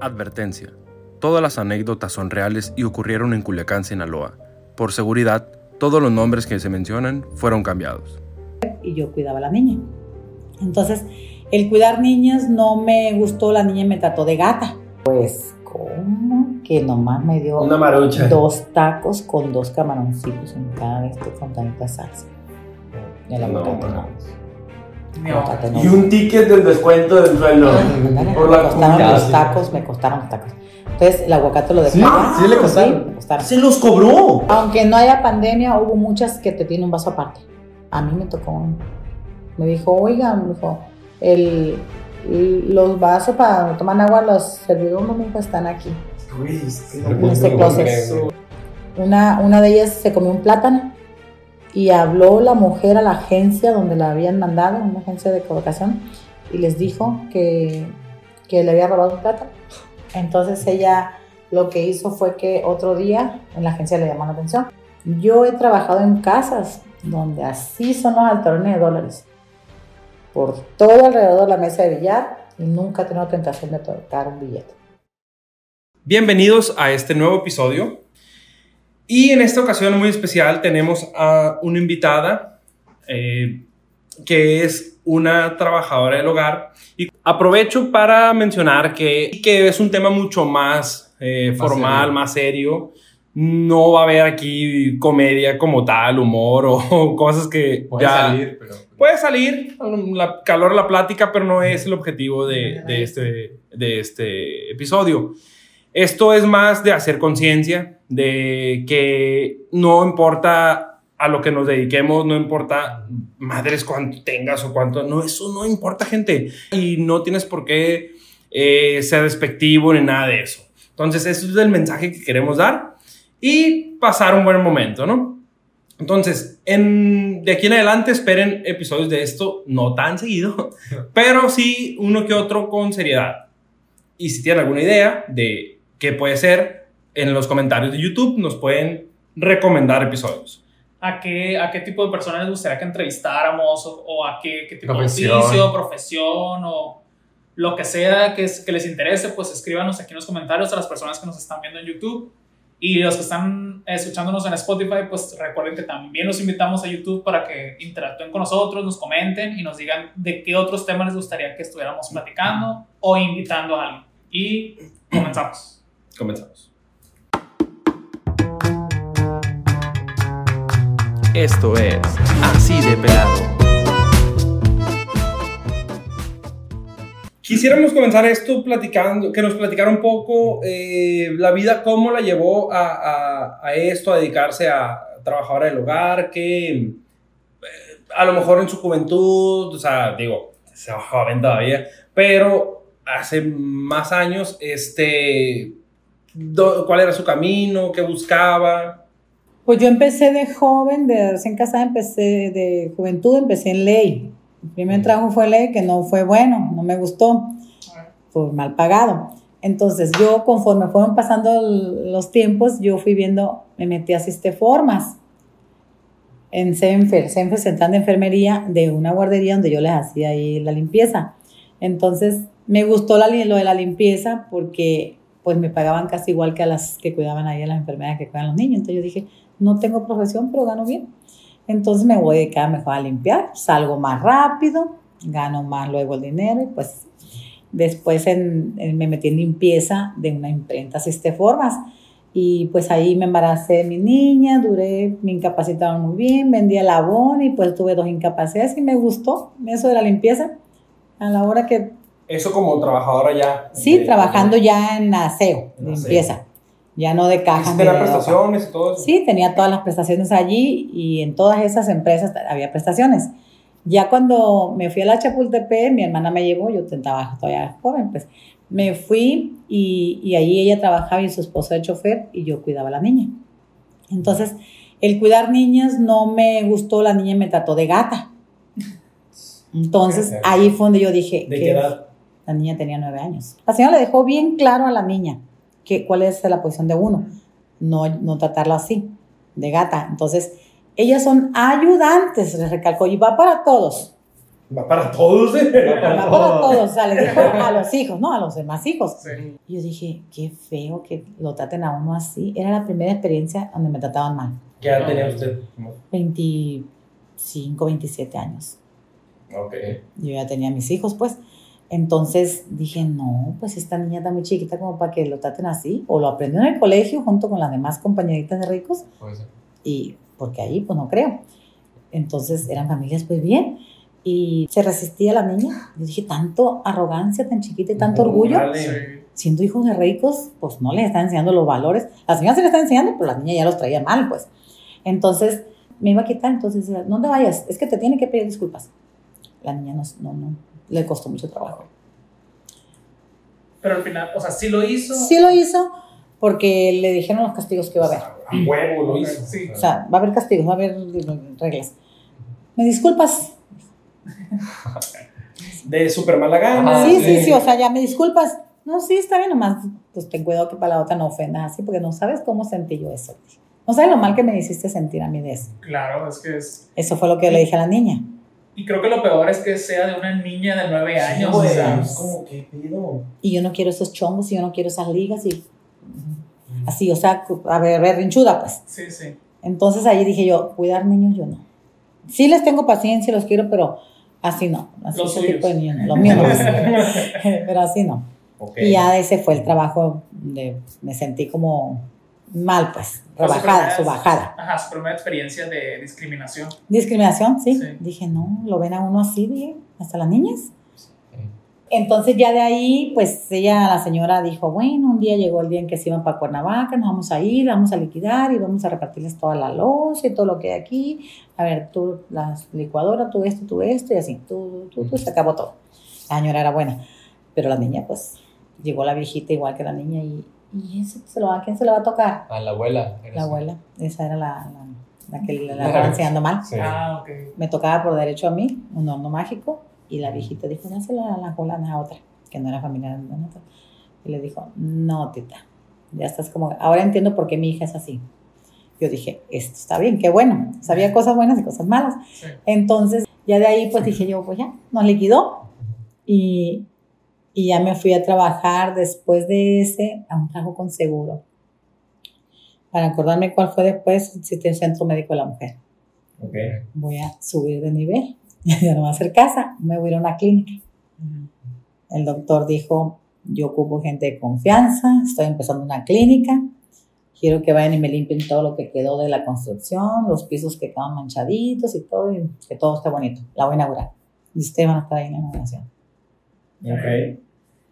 Advertencia. Todas las anécdotas son reales y ocurrieron en Culiacán, Sinaloa. Por seguridad, todos los nombres que se mencionan fueron cambiados. Y yo cuidaba a la niña. Entonces, el cuidar niñas no me gustó, la niña me trató de gata. Pues, ¿cómo? Que nomás me dio Una marucha. dos tacos con dos camaroncitos en cada vez con tanta salsa. Y el No, aguacate no. Y un ticket del descuento del sueldo. Ándale, Por me la costaron comida. los tacos, me costaron los tacos. Entonces, el aguacate lo dejé. ¿Sí? Ah, ¿Sí le costaron? me costaron. ¡Se los cobró! Aunque no haya pandemia, hubo muchas que te tienen un vaso aparte. A mí me tocó uno. Me dijo, oiga, me dijo, el, los vasos para tomar agua, los servidores me dijo, están aquí. Que En este closet. Una, una de ellas se comió un plátano y habló la mujer a la agencia donde la habían mandado, una agencia de colocación, y les dijo que, que le había robado plátano. Entonces ella lo que hizo fue que otro día en la agencia le llamó la atención. Yo he trabajado en casas donde así son los altorones de dólares, por todo alrededor de la mesa de billar y nunca he tenido tentación de tocar un billete. Bienvenidos a este nuevo episodio. Y en esta ocasión muy especial tenemos a una invitada eh, que es una trabajadora del hogar. Y aprovecho para mencionar que, que es un tema mucho más, eh, Más formal, serio. más serio. No va a haber aquí comedia como tal, humor o cosas que Puede ya... salir, pero. Puede salir, la calor la plática, pero no es el objetivo de, de este, de este episodio. Esto es más de hacer conciencia, de que no importa a lo que nos dediquemos, no importa madres cuánto tengas o cuánto, no, eso no importa gente. Y no tienes por qué eh, ser despectivo ni nada de eso. Entonces, eso es el mensaje que queremos dar y pasar un buen momento, ¿no? Entonces, en, de aquí en adelante esperen episodios de esto, no tan seguido, pero sí uno que otro con seriedad. Y si tienen alguna idea de qué puede ser, en los comentarios de YouTube nos pueden recomendar episodios. ¿A qué, ¿A qué tipo de personas les gustaría que entrevistáramos? ¿O, o a qué, qué tipo Profesión. de oficio, profesión o lo que sea que, es- que les interese? Pues escríbanos aquí en los comentarios a las personas que nos están viendo en YouTube. Y los que están escuchándonos en Spotify, pues recuerden que también los invitamos a YouTube para que interactúen con nosotros, nos comenten y nos digan de qué otros temas les gustaría que estuviéramos platicando o invitando a alguien. Y comenzamos. Comenzamos. Esto es Así de Pelado. Quisiéramos comenzar esto platicando, que nos platicara un poco eh, la vida, cómo la llevó a, a- a esto, a dedicarse a trabajadora del hogar, que eh, a lo mejor en su juventud, o sea, digo, se joven todavía, pero hace más años, este, cuál era su camino, qué buscaba. Pues yo empecé de joven, de recién casada, empecé de juventud, empecé en ley. El primer trabajo fue ley, que no fue bueno, no me gustó, fue mal pagado. Entonces yo, conforme fueron pasando los tiempos, yo fui viendo, me metí a Sisteformas en CENFER, CENFER Central de Enfermería, de una guardería donde yo les hacía ahí la limpieza. Entonces me gustó la lo de la limpieza porque pues me pagaban casi igual que a las que cuidaban ahí a las enfermeras que cuidan los niños. Entonces yo dije, no tengo profesión, pero gano bien. Entonces me voy a dedicar mejor a limpiar, salgo más rápido, gano más luego el dinero y pues después en- en- me metí en limpieza de una imprenta Sisteformas y pues ahí me embaracé de mi niña, duré, me incapacitaron muy bien, vendí el abón y pues tuve dos incapacidades y me gustó eso de la limpieza. A la hora que Eso como trabajadora ya. Sí, de- trabajando ya en aseo, En aseo. Ya no de cajas. ¿Hiciste ni las de ropa. prestaciones y todo eso? Sí, tenía todas las prestaciones allí y en todas esas empresas había prestaciones. Ya cuando me fui a la Chapultepec, mi hermana me llevó, yo estaba todavía joven, pues me fui y, y ahí ella trabajaba y su esposo era chofer y yo cuidaba a la niña. Entonces, el cuidar niñas no me gustó, la niña me trató de gata. Entonces, ahí fue donde yo dije, ¿De que qué edad? la niña tenía nueve años. La señora le dejó bien claro a la niña que, cuál es la posición de uno, no, no tratarla así, de gata. Entonces, ellas son ayudantes, les recalcó, y va para todos. Va para todos, ¿eh? Para todos, o sea, le dijo a los hijos, ¿no? A los demás hijos. Sí. Y yo dije, qué feo que lo traten a uno así. Era la primera experiencia donde me trataban mal. ¿Qué edad tenía usted? 25, 27 años. Ok. Yo ya tenía mis hijos, pues. Entonces dije, no, pues esta niña está muy chiquita como para que lo traten así. O lo aprendió en el colegio junto con las demás compañeritas de ricos. Puede ser. Y porque ahí, pues no creo. Entonces eran familias, pues bien. Y se resistía la niña. Yo dije, tanto arrogancia tan chiquita y tanto orgullo. Sí. Siendo hijos de ricos, pues no les están enseñando los valores. La señora se les está enseñando, pero la niña ya los traía mal, pues. Entonces me iba a quitar. Entonces, decía, no te vayas, es que te tiene que pedir disculpas. La niña no, no, no le costó mucho trabajo. Pero al final, o sea, sí lo hizo. Sí lo hizo porque le dijeron los castigos que iba a haber. A huevo lo hizo. Sí. O sea, va a haber castigos, va a haber reglas. ¿Me disculpas? De súper mala gana. Ah, sí, sí, sí. sí, o sea, ya me disculpas. No, sí, está bien, nomás, pues ten cuidado que para la otra no ofendas así, porque no sabes cómo sentí yo eso. No sabes lo mal que me hiciste sentir a mí de eso. Claro, es que es. Eso fue lo que yo le dije a la niña. Y creo que lo peor es que sea de una niña de nueve años. Güey, o sea, es como, ¿qué pido? Y yo no quiero esos chongos y yo no quiero esas ligas y así, o sea, a ver, berrinchuda, pues. sí, sí. Entonces ahí dije yo, cuidar niños yo no. Sí les tengo paciencia, los quiero, pero así no. Así Los tipo de niños. Los míos no. pero así no. Ok. Y ya ese fue el trabajo de, me sentí como mal, pues, rebajada, su bajada. Ajá, su primera experiencia de discriminación. Discriminación, sí. Sí. Dije, no, lo ven a uno así, dije, hasta las niñas. Entonces ya de ahí, pues ella, la señora dijo, bueno, un día llegó el día en que se iban para Cuernavaca, nos vamos a ir, vamos a liquidar y vamos a repartirles toda la loza y todo lo que hay aquí. A ver, tú, la licuadora, tú esto, tú esto y así, tú, tú, tú, se acabó todo. La señora era buena, pero la niña, pues, llegó la viejita igual que la niña y, y ese se lo va, ¿a quién se le va a tocar? A la abuela. La abuela, esa era la, la, la que le la estaba enseñando mal. Sí. Ah, ok. Me tocaba por derecho a mí, un horno mágico, y la viejita dijo, dáselo a la fulana, a otra, que no era familiar de nosotros. Y le dijo, no, tita, ya estás como, ahora entiendo por qué mi hija es así. Yo dije, esto está bien, qué bueno. Sabía cosas buenas y cosas malas. Sí. Entonces, ya de ahí, pues dije yo, pues ya, nos liquidó. Y, y ya me fui a trabajar después de ese a un trabajo con seguro. Para acordarme cuál fue después, existe el Centro Médico de la Mujer Ok. voy a subir de nivel, ya no va a hacer casa, me voy a ir a una clínica. El doctor dijo, yo ocupo gente de confianza, estoy empezando una clínica, quiero que vayan y me limpien todo lo que quedó de la construcción, los pisos que quedan manchaditos y todo, y que todo esté bonito. La voy a inaugurar. Y ustedes van a estar ahí en la inauguración. Ok.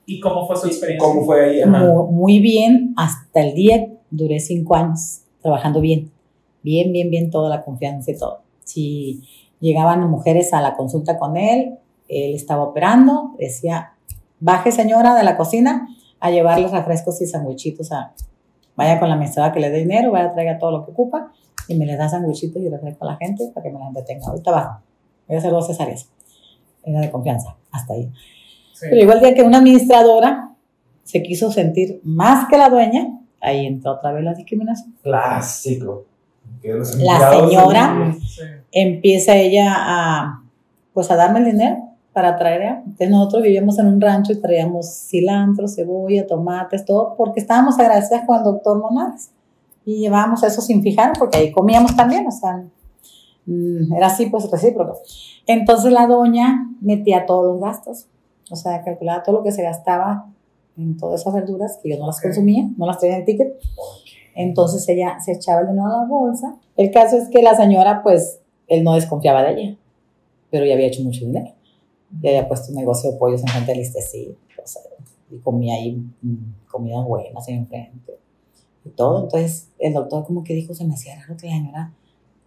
¿Y cómo fue su experiencia? ¿Cómo fue ahí? Ajá. Muy, muy bien, hasta el día duré cinco años trabajando bien, bien, bien, bien, toda la confianza y todo. Si llegaban mujeres a la consulta con él, él estaba operando, decía, baje señora de la cocina a llevarles refrescos y sandwichitos a, vaya con la administradora que le dé dinero, vaya traiga todo lo que ocupa y me les da sandwichitos y refresco a la gente para que me la entretenga. Ahorita bajo, voy a hacer dos cesáreas. Era de confianza, hasta ahí. Sí. Pero igual día que una administradora se quiso sentir más que la dueña, ahí entró otra vez la discriminación. Clásico. La señora. Sí. Empieza ella a, pues a darme el dinero para traer. Entonces nosotros vivíamos en un rancho y traíamos cilantro, cebolla, tomates, todo, porque estábamos agradecidas con el doctor Monares. Y llevábamos eso sin fijar, porque ahí comíamos también, o sea, mm, era así, pues recíproco. Entonces la doña metía todos los gastos, o sea, calculaba todo lo que se gastaba en todas esas verduras, que yo no las consumía, no las traía en el ticket. Entonces ella se echaba el dinero a la bolsa. El caso es que la señora, pues, él no desconfiaba de ella, pero ya había hecho mucho dinero. Ya había puesto un negocio de pollos enfrente del Istecito, o sea, y comía ahí mm, comidas buenas enfrente y todo. Entonces el doctor como que dijo, se me hacía raro que la señora,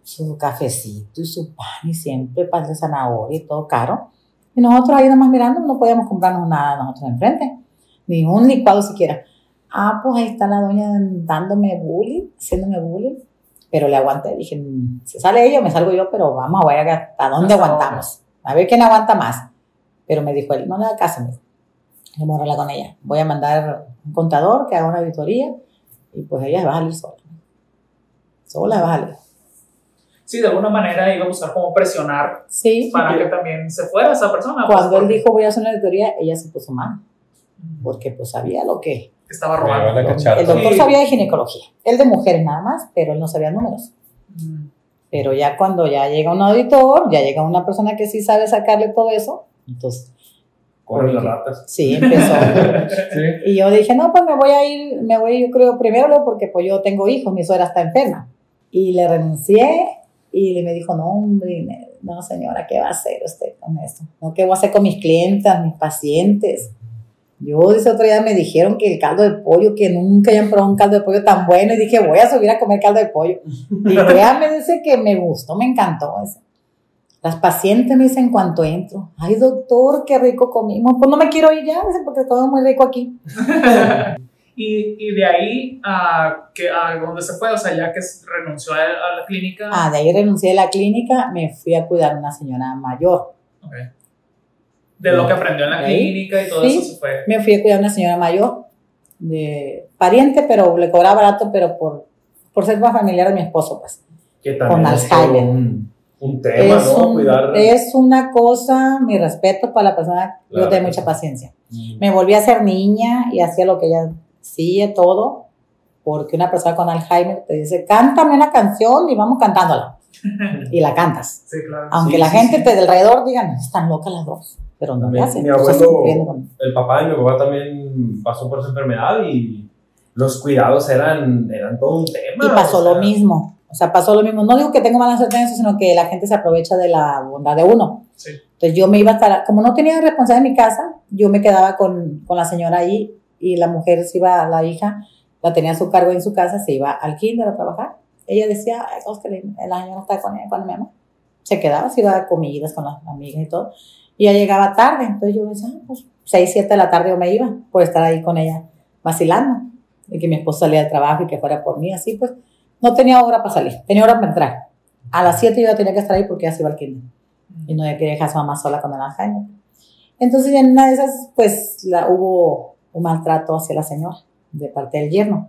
su cafecito y su pan y siempre pan de zanahoria y todo caro. Y nosotros ahí nomás mirando, no podíamos comprarnos nada nosotros enfrente, ni un licuado siquiera. Ah, pues ahí está la doña dándome bullying, haciéndome bullying. Pero le aguanté, dije, "Mm, se sale ella me salgo yo, pero vamos a ver hasta dónde aguantamos. A ver quién aguanta más. Pero me dijo él, no le da caso, me dijo. Yo me voy a hablar con ella. Voy a mandar un contador que haga una auditoría y pues ella va a salir sola. Sola va a salir. Sí, de alguna manera iba a buscar cómo presionar Sí, para que también se fuera esa persona. pues, cuando él porque dijo voy a hacer una auditoría, ella se puso mal, porque pues sabía lo que... Estaba robando. El doctor Sí. sabía de ginecología, él de mujeres nada más, pero él no sabía números. Mm. Pero ya cuando ya llega un auditor, ya llega una persona que sí sabe sacarle todo eso, entonces Corren las ratas. sí, empezó. Sí. y yo dije, no, pues me voy a ir, me voy yo creo primero porque pues yo tengo hijos, mi suegra está enferma. Y le renuncié y le me dijo, no, hombre, no señora, ¿qué va a hacer usted con esto? No, ¿qué voy a hacer con mis clientas, mis pacientes? Yo ese otro día me dijeron que el caldo de pollo, que nunca hayan probado un caldo de pollo tan bueno, y dije, voy a subir a comer caldo de pollo. Y créanme, dice que me gustó, me encantó eso. Las pacientes me dicen cuanto entro, ay doctor, qué rico comimos. Pues no me quiero ir ya, dice, porque comemos muy rico aquí. Y, y de ahí a, que, a donde se fue, o sea, ya que renunció a, a la clínica. Ah, de ahí renuncié de la clínica, me fui a cuidar a una señora mayor. ok. De lo que aprendió en la Ahí. clínica y todo Sí. eso se fue. Me fui a cuidar a una señora mayor, de pariente, pero le cobraba barato, pero por, por ser más familiar de mi esposo, pues. Que también Con Alzheimer. Un, un tema, es, ¿no? un- Cuidar. es una cosa, mi respeto para la persona, yo Claro. tengo mucha paciencia. Mm. Me volví a ser niña y hacía lo que ella hacía, todo, porque una persona con Alzheimer te dice, cántame una canción y vamos cantándola. y la cantas. Sí, claro. Aunque Sí, la sí, gente sí. te de alrededor digan, están locas las dos, pero no le Mi- hacen. mi abuelo- con- El papá de mi papá también pasó por esa enfermedad y los cuidados eran, eran todo un tema. Y pasó o sea, lo mismo. O sea, pasó lo mismo. No digo que tengo mala suerte en eso, sino que la gente se aprovecha de la bondad de uno. Sí. Entonces yo me iba a estar, como no tenía responsabilidad en mi casa, yo me quedaba con, con la señora ahí y la mujer se iba, la hija, la tenía a su cargo en su casa, se iba al kinder a trabajar. Ella decía, ay, Oscar, la señora está con ella, con mi mamá. Se quedaba, se iba a comidas con las amigas y todo. Y ya llegaba tarde, entonces yo decía, ah, pues 6, 7 de la tarde yo me iba por estar ahí con ella vacilando. Y que mi esposo salía del trabajo y que fuera por mí, así pues. No tenía hora para salir, tenía hora para entrar. A las 7 yo ya tenía que estar ahí porque ya se iba al kinder y no quería dejar a su mamá sola con el Alzheimer. Entonces, en una de esas, pues, la, hubo un maltrato hacia la señora de parte del yerno.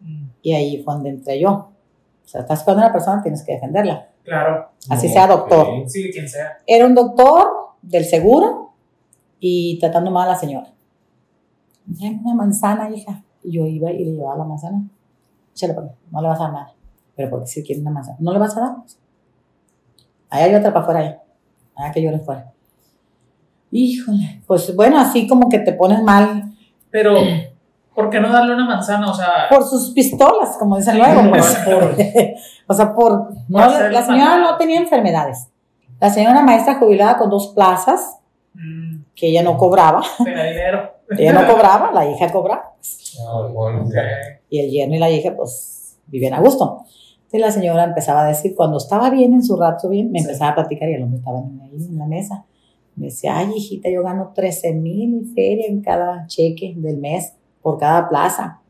Mm. Y ahí fue donde entré yo. O sea, estás cuidando a una persona, tienes que defenderla. Claro. Así no, sea doctor. Sí, quien sea. Era un doctor del seguro y tratando mal a la señora. Tráeme una manzana, hija. Y yo iba y le llevaba la manzana. Échale por ahí, no le vas a dar nada. Pero porque si quiere una manzana, no le vas a dar. Allá hay otra para afuera, allá. Allá que llores fuera. Híjole, pues bueno, así como que te pones mal Pero, ¿por qué no darle una manzana? O sea, por sus pistolas, como dicen luego. Pues, por- o sea, por. no, la señora no tenía enfermedades. La señora era maestra jubilada con dos plazas mm, que ella no cobraba. tenía dinero. Ella no cobraba, la hija cobraba. Ah, bueno, Ok. Y el yerno y la hija, pues, vivían a gusto. Entonces la señora empezaba a decir, cuando estaba bien, en su rato bien, me Sí. empezaba a platicar y el hombre estaba ahí en la mesa. Me decía, ay, hijita, yo gano 13 mil feria en cada cheque del mes por cada plaza.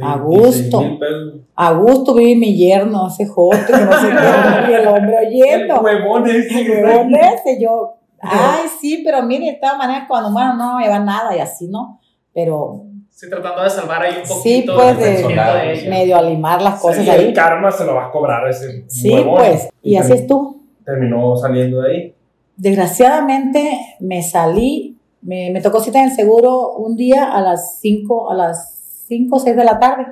A 26 gusto. A gusto vive mi yerno, ese joto, que no sé qué, y el hombre oyendo. huevón ese. El huevón ese, yo, ay, sí, pero mire, de todas maneras, cuando muero no me lleva nada y así, ¿no? Pero Sí, tratando de salvar ahí un poquito Sí, pues, de- de ella. medio a limar las cosas Y ahí. el karma se lo va a cobrar ese Sí, huevón. pues, y así estuvo. Terminó saliendo de ahí. Desgraciadamente me salí, me, me tocó cita en el seguro un día a las 5, a las 5 o 6 de la tarde,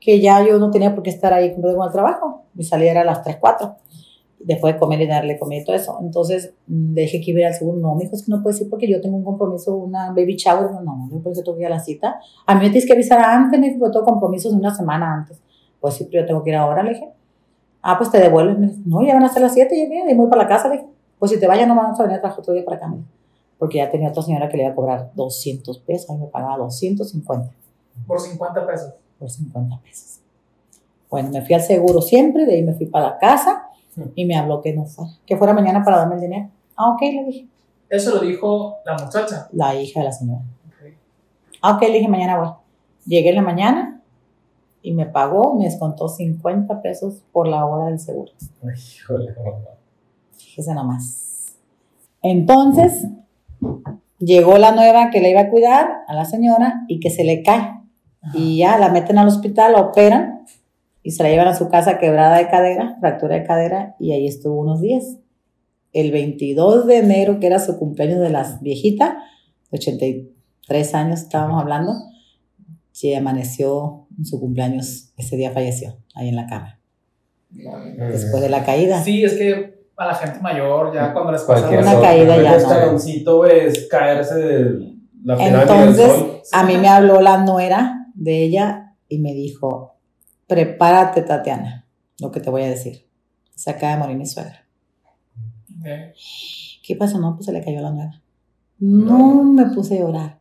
que ya yo no tenía por qué estar ahí con el trabajo. Mi salida era a las 3, 4, después de comer y darle comida y todo eso. Entonces mm, dije que ir al seguro. No, mi hijo, es que no puedes ir porque yo tengo un compromiso, una baby shower. No, no, yo por eso tengo que ir a la cita. A mí me tienes que avisar antes, me dijo, tengo compromisos una semana antes. Pues sí, pero yo tengo que ir ahora, le dije. Ah, pues te devuelves. Me dijo, no, ya van a ser las 7 y ya viene, y voy para la casa, le dije. Pues si te vayas, no vamos a venir a trabajar otro día para acá, me. Porque ya tenía otra señora que le iba a cobrar 200 pesos, a mí me pagaba 250 Por 50 pesos. por 50 pesos. Bueno, me fui al seguro siempre, de ahí me fui para la casa y me habló que no fuera, que fuera mañana para darme el dinero. Ah, ok, le dije, Eso lo dijo la muchacha. la hija de la señora. Ok. Ah, ok, le dije, mañana voy. Llegué en la mañana y me pagó, me descontó 50 pesos por la hora del seguro. Híjole. Fíjese nomás. Entonces, llegó la nueva que le iba a cuidar a la señora y que se le cae. Y ya la meten al hospital, la operan y se la llevan a su casa quebrada de cadera, fractura de cadera, y ahí estuvo unos días. El 22 de enero, que era su cumpleaños de la viejita, 83 años estábamos hablando, y amaneció en su cumpleaños, ese día falleció, ahí en la cama, después de la caída. Sí, es que a la gente mayor, ya cuando les pasa una así, caída El ya no. es caerse de la pirámide del Entonces, sol. a mí me habló la nuera de ella y me dijo, prepárate, Tatiana, lo que te voy a decir. Se acaba de morir mi suegra. Ok. ¿Qué pasó? No, pues se le cayó la nuera. No me puse a llorar.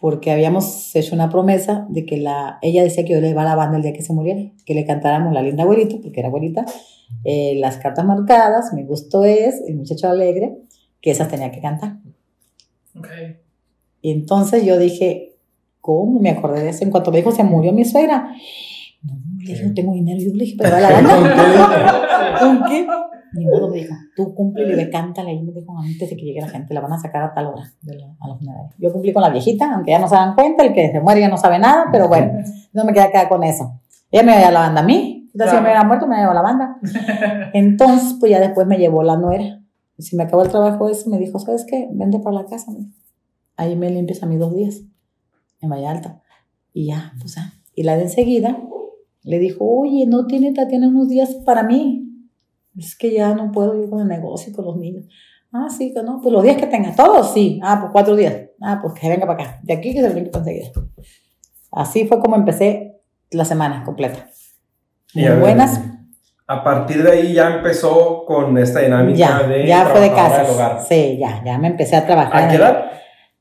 Porque habíamos hecho una promesa de que la, ella decía que yo le iba a la banda el día que se muriera, que le cantáramos la linda abuelita, porque era abuelita, eh, las cartas marcadas, mi gusto es, el muchacho alegre, que esas tenía que cantar. Ok. Y entonces yo dije, ¿cómo? Me acordé de eso. En cuanto me dijo, se murió mi suegra. No, le dije, no tengo dinero. Yo le dije, pero va la banda. ¿Con qué? Ni modo, me dijo, tú cumple y le cántale ahí. Me dijo, antes de que llegue la gente, la van a sacar a tal hora de la, a la funeraria. Yo cumplí con la viejita, aunque ya no se dan cuenta, el que se muere ya no sabe nada, pero bueno, no me queda quedar con eso. Ella me iba a llevar a la banda a mí. Entonces, si yo me hubiera muerto, me a la banda. Entonces, pues ya después me llevó la nuera. Y si me acabó el trabajo ese, me dijo, ¿sabes qué? Vente para la casa. me. Ahí me limpias a mí dos días en Valle Alto. Y ya, pues ya. Y la de enseguida le dijo, oye, no tiene Tatiana unos días para mí. Es que ya no puedo ir con el negocio y con los niños. Ah, sí, que no. Pues los días que tenga, todos sí. Ah, pues cuatro días. Ah, pues que venga para acá. De aquí que se brinque enseguida. Así fue como empecé la semana completa. Muy Y buenas. A partir de ahí ya empezó con esta dinámica Ya, de ya fue de casa. hogar. Sí, ya, ya me empecé a trabajar. ¿A qué edad?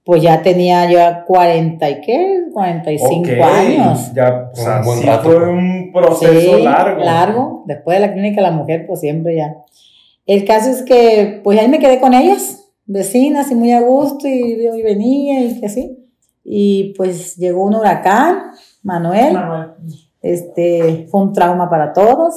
Pues ya tenía yo 40 y qué, 45 Ok, años. Ya, o sea, Un buen sí rato. fue un proceso Sí, largo. largo. Después de la clínica de la mujer, pues siempre ya. El caso es que, pues ahí me quedé con ellas, vecinas y muy a gusto, y, y venía y que así. Y pues llegó un huracán, Manuel. Manuel. Este, fue un trauma para todos.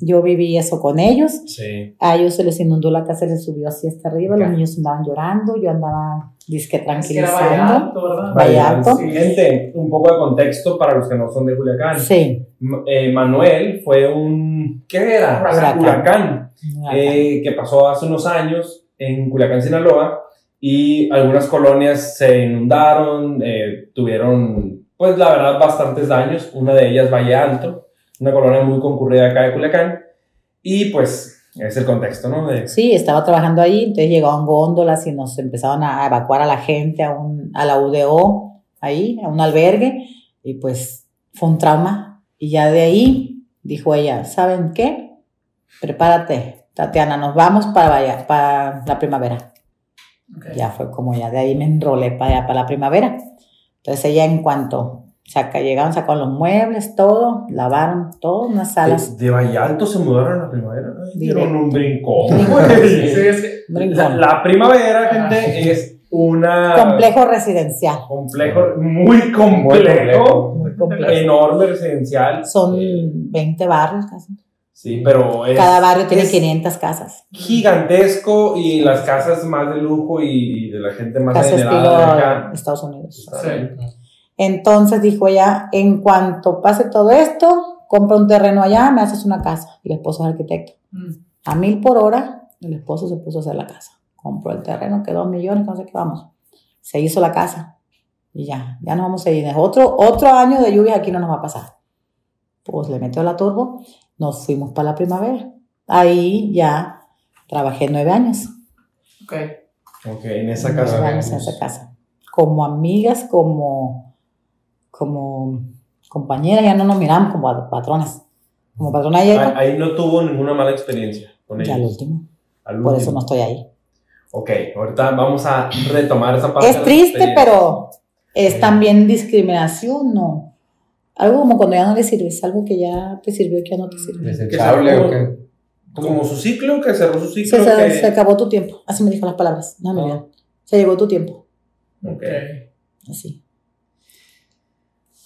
Yo viví eso con ellos. Sí. A ellos se les inundó la casa, se les subió así hasta arriba. Ya. Los niños andaban llorando. Yo andaba disque Es que era tranquilizando. Vallarta, ¿verdad? Valle Alto. Sí, gente, un poco de contexto para los que no son de Culiacán. Sí. M- eh, Manuel fue un. ¿Qué era? Huracán. Huracán. huracán. eh, que pasó hace unos años en Culiacán, Sinaloa, y algunas colonias se inundaron, eh, tuvieron, pues la verdad, bastantes daños. Una de ellas, Valle Alto, una colonia muy concurrida acá de Culiacán, y pues es el contexto, ¿no? De, Sí, estaba trabajando ahí, entonces llegaban góndolas y nos empezaron a evacuar a la gente a, un, a la UDO, ahí, a un albergue, y pues fue un trauma. Y ya de ahí dijo ella, ¿saben qué? Prepárate, Tatiana, nos vamos para, Valla- para la primavera. Ya fue como ya de ahí me enrolé para allá, para la primavera. Entonces ella en cuanto saca, llegaron, sacaron los muebles, todo, lavaron todo, unas salas. de, de Valle Alto se mudaron a la primavera. Dieron un brincón. Sí, sí, es que La, primavera, gente, es una... Complejo residencial. complejo, muy complejo, complejo. Muy complejo. enorme residencial. Son Eh, 20 barrios casi. Sí, pero es, Cada barrio tiene es 500 casas. gigantesco y las casas más de lujo y de la gente más Casa adinerada de acá. Estados Unidos. Sí. Entonces dijo ella, en cuanto pase todo esto, compra un terreno allá, me haces una casa. El esposo es arquitecto. Mm. A mil por hora, el esposo se puso a hacer la casa. Compró el terreno, que dos millones, no sé qué vamos. Se hizo la casa. Y ya, ya nos vamos a ir. Otro, otro año de lluvia aquí no nos va a pasar. Pues le metió la turbo, nos fuimos para la primavera. Ahí ya trabajé nueve años. Ok. Ok, en esa Nueve casa. años en esa casa. Como amigas, como, como compañeras, ya no nos miramos como patrones. Como patrona Ahí, ella, ahí no tuvo ninguna mala experiencia con ya al último. Al Por último. eso no estoy ahí. Ok, ahorita vamos a retomar esa parte. Es triste, pero es también discriminación, ¿no? Algo como cuando ya no le sirves, algo que ya te sirvió y que ya no te sirve. ¿Desechable o qué? Como su ciclo, que cerró su ciclo. se- que- se acabó tu tiempo. Así me dijo las palabras. No me Ah. olvido. Se llegó tu tiempo. Ok. Así.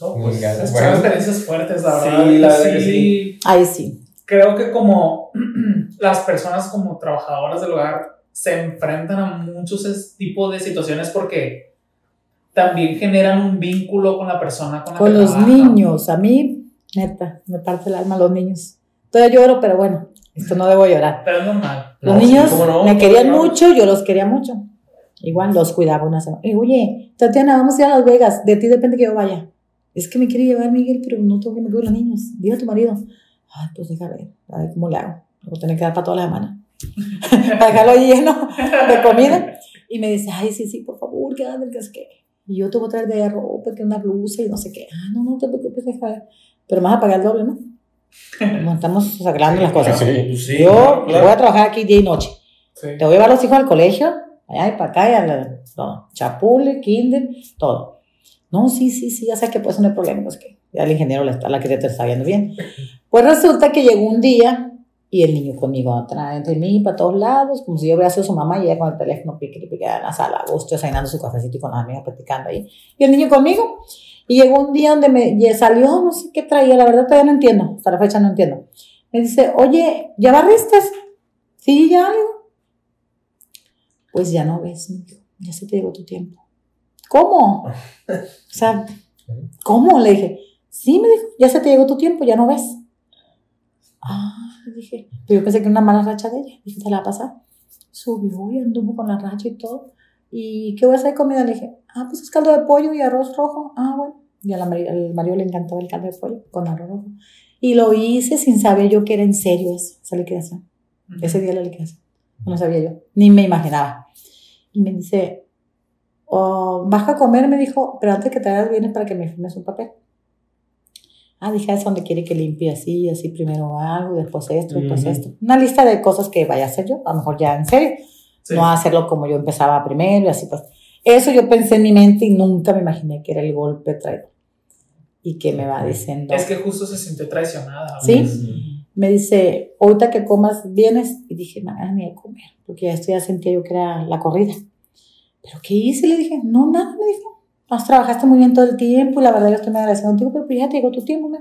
No, Muy pues, Bueno. experiencias fuertes, la Sí, verdad. la verdad que sí. Ahí sí. Creo que como las personas como trabajadoras del hogar se enfrentan a muchos tipos de situaciones porque también generan un vínculo con la persona con la Con que los trabajan. niños. A mí, Neta, me parte el alma los niños. Todavía lloro, pero bueno, esto no debo llorar. Pero es normal. Los No, sí, niños cómo no, me querían claro. mucho, yo los quería mucho. Igual los cuidaba una semana. Y, oye, Tatiana, vamos a ir a Las Vegas. De ti depende que yo vaya. Es que me quiere llevar Miguel, pero no tengo que me cuidar los niños. Dile a tu marido. Ay, pues deja ver. A ver cómo le hago. Lo voy a tener que dar para toda la semana. para dejarlo lleno de comida. Y me dice, ay, sí, sí, por favor, quédate, que es que. Y yo te voy a traer de allá ropa, que una blusa y no sé qué. Ah, no, no te preocupes, deja ver. Pero me vas a pagar el doble, ¿no? No estamos arreglando las cosas. Sí. Pues sí, Yo claro, voy a trabajar aquí día y noche. Sí. Te voy a llevar a los hijos al colegio, allá y para acá, y a la, todo. Chapule, kinder, todo. No, sí, sí, sí, ya sé que pues no hay problema, pues que ya el ingeniero, está, la arquitecta está viendo bien. Pues resulta que llegó un día y el niño conmigo atrás de mí para todos lados, como si yo hubiera sido su mamá y ella con el teléfono pique y pique en la sala, a gusto, desayunando su cafecito y con las amigas platicando ahí. Y el niño conmigo. Y llegó un día donde me salió, no sé qué traía, la verdad todavía no entiendo, hasta la fecha no entiendo. Me dice, oye, ¿ya barriste? Sí, ya, digo. Pues ya no ves, hijo, ya se te llegó tu tiempo. ¿Cómo? O sea, ¿cómo? Le dije, sí, me dijo, ya se te llegó tu tiempo, ya no ves. Ah, le dije, pero yo pensé que era una mala racha de ella. Dije, ¿te la va a pasar? Subió y anduvo con la racha y todo. ¿Y qué voy a hacer de comida? Le dije, ah, pues es caldo de pollo y arroz rojo. Ah, bueno. Y a la Mari- al marido le encantaba el caldo de pollo con arroz rojo. Y lo hice sin saber yo que era en serio esa liquidación. Ese día la liquidación. No sabía yo, ni me imaginaba. Y me dice, oh, vas a comer, me dijo, pero antes que te hagas vienes para que me firmes un papel. Ah, dije, es donde quiere que limpie así, así primero algo, después esto, después Ujú. esto. Una lista de cosas que vaya a hacer yo, a lo mejor ya en serio. Sí. No hacerlo como yo empezaba primero y así pues. Eso yo pensé en mi mente y nunca me imaginé que era el golpe traidor. Y que me va diciendo, Es que justo se sintió traicionada. ¿Sí? Me dice, ahorita que comas, vienes. Y dije, no, ni de comer, porque esto ya sentía yo que era la corrida. ¿Pero qué hice? Le dije, no, nada, me dijo. Has trabajaste muy bien todo el tiempo y la verdad yo estoy muy agradecida contigo, pero pues ya te llegó tu tiempo, ¿no?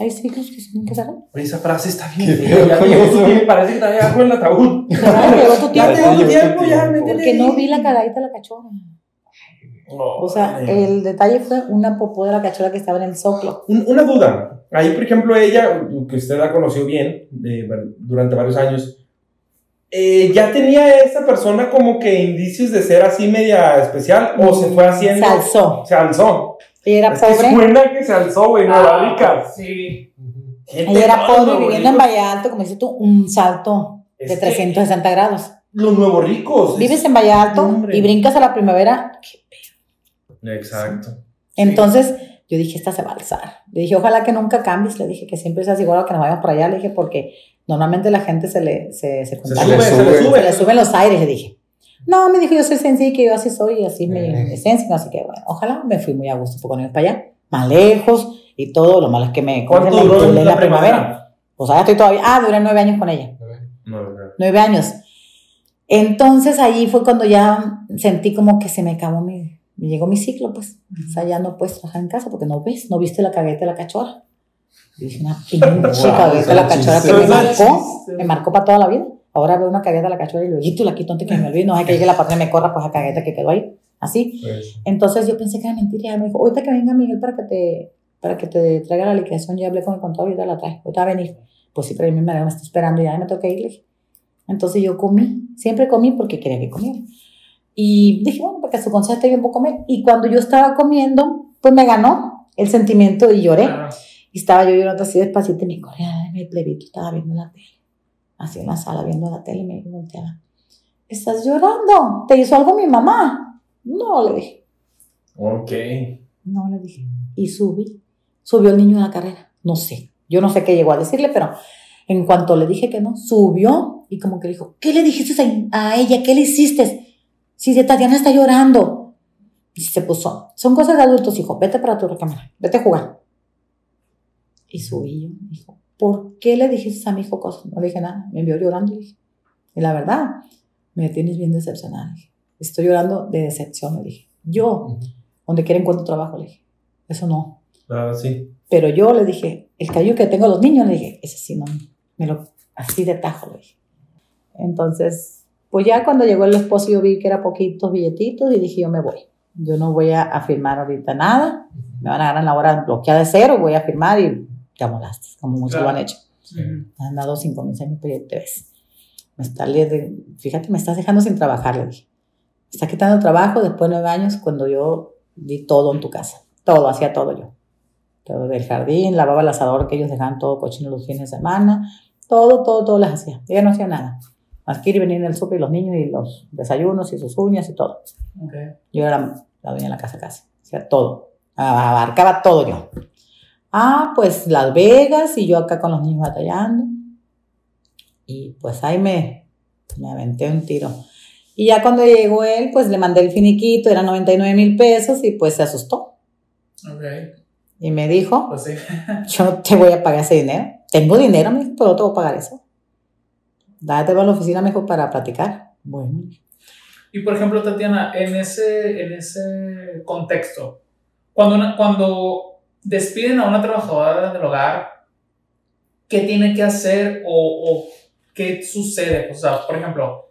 Hay ciclos que se tienen que cerrar. Oye, esa frase está bien. Ya tiempo, parece que te algo en el ataúd. Ya te llegó tu Ya tiempo. llegó tu llegó tu tiempo, ya, Porque no vi la cagadita de la cachorra. O sea, el detalle fue una popó de la cachorra que estaba en el soplo. Un- Una duda. Ahí, por ejemplo, ella, que usted la conoció bien de- durante varios años, eh, ¿ya tenía esa persona como que indicios de ser así media especial o se fue haciendo? Se alzó. Se alzó. Era es que pobre. suena que se alzó, güey, Nueva Rica. Sí. Ella era no, pobre, viviendo en Valle Alto, como dices tú, un salto de Es que 360 grados. Los nuevos ricos. Vives en Valle Alto Hombre. y brincas a la primavera. Exacto. Entonces, yo dije, esta se va a alzar. Le dije, ojalá que nunca cambies. Le dije que siempre seas igual a que nos vayamos para allá. Le dije, porque normalmente la gente se le, se, se Se sube, se le sube. Se le suben los aires, le dije. No, me dijo, yo soy sencilla, que yo así soy, y así mi Eh. esencia, no sé qué. Bueno, ojalá me fui muy a gusto con ellos para allá, más lejos y todo. Lo malo es que me ¿Cuánto me duró inculé en la primavera? Pues ahora estoy todavía. Ah, duré nueve años con ella. No, no. Nueve años. Entonces ahí fue cuando ya sentí como que se me acabó mi, me llegó mi ciclo, pues. O sea, ya no puedes trabajar en casa porque no ves, no viste la cagueta de la cachorra. Dije, una pinche Wow, de la cachorra que me marcó, me marcó para toda la vida. Ahora veo una cagueta de la cachorra y luego la quito antes que me olvide, no hay que llegue la patria y me corra, pues la cagueta que quedó ahí. Así. Pues, Entonces yo pensé que era mentira. Y ella me dijo, ahorita que venga Miguel para que te, para que te traiga la liquidación, ya hablé con el contador y ya la trae. Ahorita va a venir. Pues sí, pero mi marido me está esperando y ya me tengo que ir. le dije. Entonces yo comí. Siempre comí porque quería que comiera. Y dije, bueno, porque su consejo está bien, a comer. Y cuando yo estaba comiendo, pues me ganó el sentimiento y lloré. Claro. Y estaba yo llorando así despacito y mi coreana, mi plebito estaba viendo la tele. Así en la sala viendo la tele y me volteaba. ¿Estás llorando? ¿Te hizo algo mi mamá? No, le dije. Ok. No, le dije. Y subí. Subió el niño a la carrera. No sé. Yo no sé qué llegó a decirle, pero en cuanto le dije que no, subió y como que le dijo, ¿qué le dijiste a, a ella? ¿Qué le hiciste? Si de Tatiana está llorando. Y se puso, son cosas de adultos, hijo, vete para tu recámara, vete a jugar. Y subí yo, me dijo, ¿por qué le dijiste a mi hijo cosas? No le dije nada, me envió llorando. le dije. Y la verdad, me tienes bien decepcionada. dije. Estoy llorando de decepción, le dije. Yo, donde quiera encuentro trabajo, le dije. Eso no. Ah, sí. Pero yo le dije, el cariño que tengo a los niños, le dije, ese sí no, me lo, así de tajo, le dije. Entonces, pues ya cuando llegó el esposo yo vi que era poquitos billetitos y dije, yo me voy. Yo no voy a, firmar ahorita nada. Me van a en la hora bloqueada de cero, voy a firmar y te amolaste, como muchos Claro. lo han hecho. Ujú. Me han dado cinco mil años, pero ya te ves. Me está, le- fíjate, me estás dejando sin trabajar, le dije. Me está quitando trabajo después de nueve años cuando yo di todo en tu casa. Todo, hacía todo yo. Todo del jardín, lavaba el asador que ellos dejaban todo cochino los fines de semana. Todo, todo, todo les hacía. Ella no hacía nada. Más que ir y venir en el súper y los niños y los desayunos y sus uñas y todo. Ok. Yo era la dueña de la casa casi. Hacía todo. Abarcaba todo yo. Ah, pues Las Vegas y yo acá con los niños batallando. Y pues ahí me, me aventé un tiro. Y ya cuando llegó él, pues le mandé el finiquito, eran 99 mil pesos y pues se asustó. Ok. Y me dijo, Pues sí. yo te voy a pagar ese dinero. Tengo dinero, me dijo, pero no te voy a pagar eso. Date a la oficina, me dijo, para platicar. Bueno, Y por ejemplo, Tatiana, en ese, en ese contexto, cuando, una- cuando despiden a una trabajadora del hogar, ¿qué tiene que hacer o, o qué sucede? O sea, por ejemplo,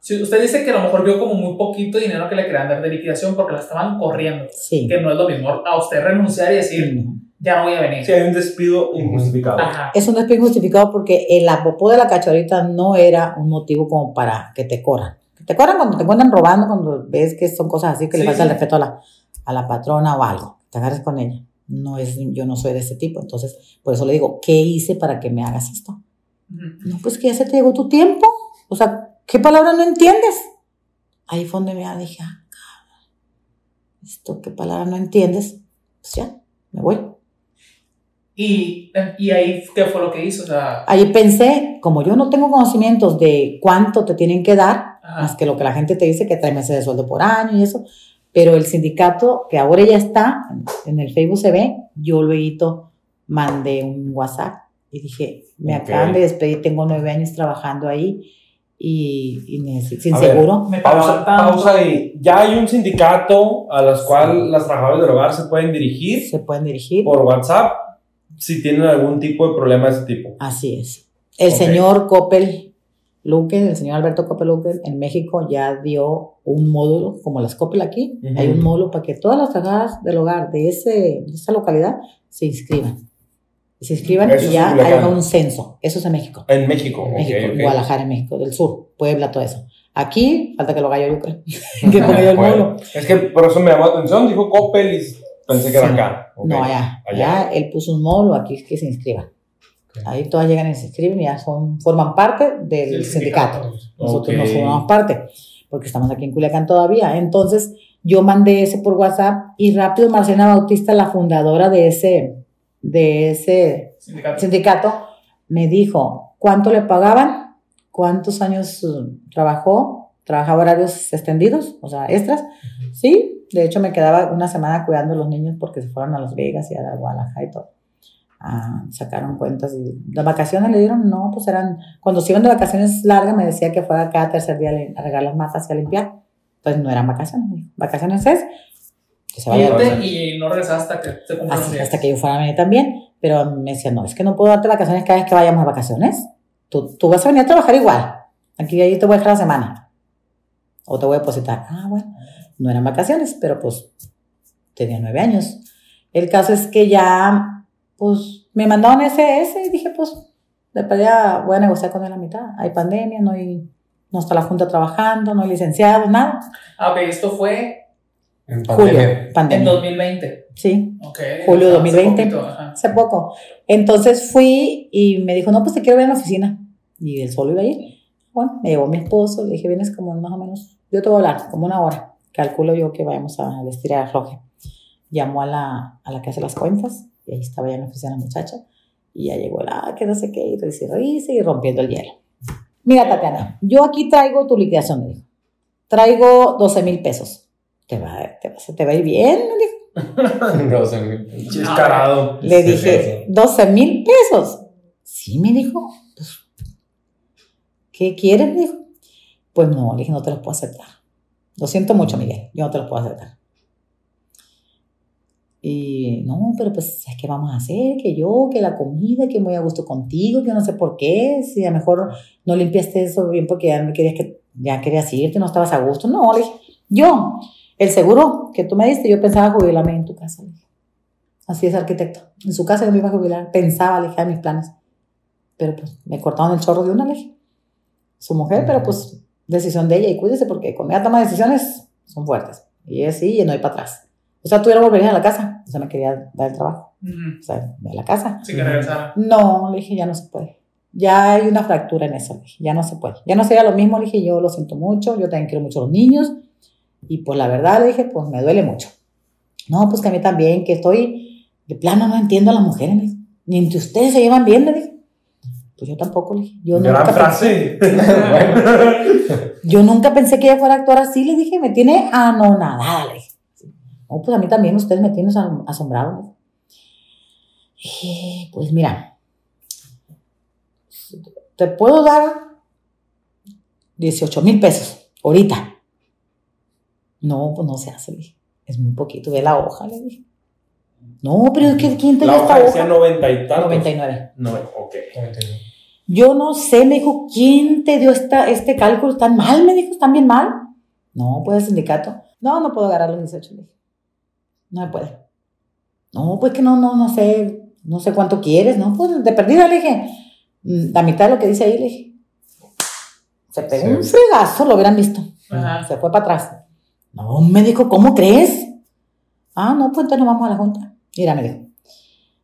si usted dice que a lo mejor vio como muy poquito dinero que le querían dar de liquidación porque la estaban corriendo, sí. que no es lo mismo a usted renunciar y decir, No. ya no voy a venir. Sí, hay un despido injustificado. Ajá. Es un despido injustificado porque el popó de la cachorrita no era un motivo como para que te corran. Que te corran cuando te encuentran robando, cuando ves que son cosas así que le Sí, falta el respeto a la, a la patrona o algo. Te agarres con ella. No es, yo no soy de ese tipo. Entonces, por eso le digo, ¿qué hice para que me hagas esto? No, pues que ya se te llegó tu tiempo. O sea, ¿qué palabra no entiendes? Ahí fue donde me dije, ah, esto, ¿qué palabra no entiendes? Pues ya, me voy. Y, y ahí, ¿qué fue lo que hizo? O sea, Ahí pensé, como yo no tengo conocimientos de cuánto te tienen que dar, ajá. más que lo que la gente te dice que tres meses de sueldo por año y eso, pero el sindicato, que ahora ya está, en el Facebook se ve, yo luego mandé un WhatsApp y dije, me Ok. acaban de despedir, tengo nueve años trabajando ahí y, y necesito, sin A ver, seguro. me Pausa, pausa ahí. Ya hay un sindicato a los cual las trabajadoras del hogar se pueden dirigir se pueden dirigir. por WhatsApp si tienen algún tipo de problema de ese tipo. Así es. El señor Coppel Luque, el señor Alberto Coppel Luque, en México ya dio un módulo, como las Coppel aquí, Ujú. hay un módulo para que todas las trabajadoras del hogar de, ese, de esa localidad se inscriban. Se inscriban Eso y ya en haga un censo. Eso es en México. En México. ok, México, ok. Guadalajara, en México, del sur, Puebla, todo eso. Aquí, falta que lo haga yo, yo creo. que ponga yo el Bueno, módulo. Es que por eso me llamó la atención, dijo Coppel y pensé que era Sí. acá. Ok. No, allá. Allá. Allá él puso un módulo, aquí es que se inscriban. Ahí todas llegan y se inscriben y ya son, forman parte del sindicato. Nosotros no formamos parte, porque estamos aquí en Culiacán todavía. Entonces, yo mandé ese por WhatsApp y rápido Marcela Bautista, la fundadora de ese, de ese Sindicato. sindicato, me dijo cuánto le pagaban, cuántos años uh, trabajó, trabajaba horarios extendidos, o sea, extras. Sí, de hecho me quedaba una semana cuidando a los niños porque se fueron a Las Vegas y a Guadalajara y todo. Ah, sacaron cuentas y las vacaciones le dieron, no, pues eran, cuando se iban de vacaciones largas me decía que fuera cada tercer día a regar las matas y a limpiar. Entonces no eran vacaciones, vacaciones es que se vaya Irte y no regresar hasta que se Así, hasta que yo fuera a venir también. Pero me decía, no, es que no puedo darte vacaciones cada vez que vayamos a vacaciones. Tú, tú vas a venir a trabajar igual. Aquí ahí te voy a dejar la semana. O te voy a depositar. Ah, bueno. No eran vacaciones, pero pues tenía nueve años. El caso es que ya, pues, me mandaron ese, ese y dije, pues, de allá voy a negociar con él la mitad. Hay pandemia, no hay, no está la junta trabajando, no hay licenciados, nada. Ah, ok, esto fue En Julio, pandemia. en pandemia. 2020. Sí. Ok. Julio Hace 2020. poquito, ajá. hace poco. Entonces fui y me dijo, no, pues te quiero ver en la oficina. Y él solo iba a ir. Bueno, me llevó mi esposo, le dije, vienes como más o menos, yo te voy a hablar, como una hora. Calculo yo que vayamos a vestir a afloje. Llamó a la, a la que hace las cuentas y ahí estaba ya en la oficina la muchacha. Y ya llegó la que no sé qué, y revise, y rompiendo el hielo. Mira, Tatiana, yo aquí traigo tu liquidación, me dijo. Traigo 12 mil pesos. ¿Te va, te, va, ¿Te va a ir bien? Me dijo. 12 mil. Descarado. Le dije, 12 mil pesos. Sí, me dijo. Pues, ¿Qué quieres? Me dijo. Pues no, le dije, no te los puedo aceptar. Lo siento mucho, Miguel, yo no te los puedo aceptar. Y no, pero pues, ¿qué vamos a hacer? Que yo, que la comida, que muy a gusto contigo, que no sé por qué, si a lo mejor no limpiaste eso bien porque ya querías que ya querías irte, no estabas a gusto. No, le dije, yo, el seguro que tú me diste, yo pensaba jubilarme en tu casa. Le dije. Así es arquitecto. En su casa yo me iba a jubilar. Pensaba, le dije, a mis planes. Pero pues me cortaron el chorro de una, le dije. Su mujer, pero pues decisión de ella. Y cuídese porque cuando ella toma decisiones son fuertes. Y es sí y no hay para atrás. O sea, no volverías a la casa. O sea, me quería dar el trabajo. O sea, de la casa. Sí, que regresara. No, le dije, ya no se puede. Ya hay una fractura en eso, le dije, ya no se puede. Ya no sería lo mismo, le dije, yo lo siento mucho, yo también quiero mucho a los niños. Y pues la verdad, le dije, pues me duele mucho. No, pues que a mí también, que estoy, de plano no entiendo a las mujeres, me dijo. Ni entre ustedes se llevan bien, le dije. Pues yo tampoco, le dije. Yo Gran nunca, frase. Pensé, yo nunca pensé que ella fuera a actuar así, le dije, me tiene anonadada, le dije. No, pues a mí también ustedes me tienen asom- asombrado. Eh, Pues mira, te puedo dar 18 mil pesos ahorita. No, pues no se hace, le dije. Es muy poquito, ve la hoja, le dije. No, pero es que ¿quién te dio La esta hoja decía hoja? 90 y tantos. 99. No, ok. Yo no sé, me dijo, ¿quién te dio esta, este cálculo? ¿Están mal? Me dijo, ¿están bien mal? No, pues el sindicato. No, no puedo agarrar los 18, le dije. No me puede. No, pues que no, no, no sé, no sé cuánto quieres, ¿no? Pues de perdida le dije, mm, la mitad de lo que dice ahí le dije. Se pegó Sí. un fregazo, lo hubieran visto. Ajá. Se fue para atrás. No, me dijo, ¿cómo crees? Ah, no, pues entonces nos vamos a la junta. Mira, me dijo,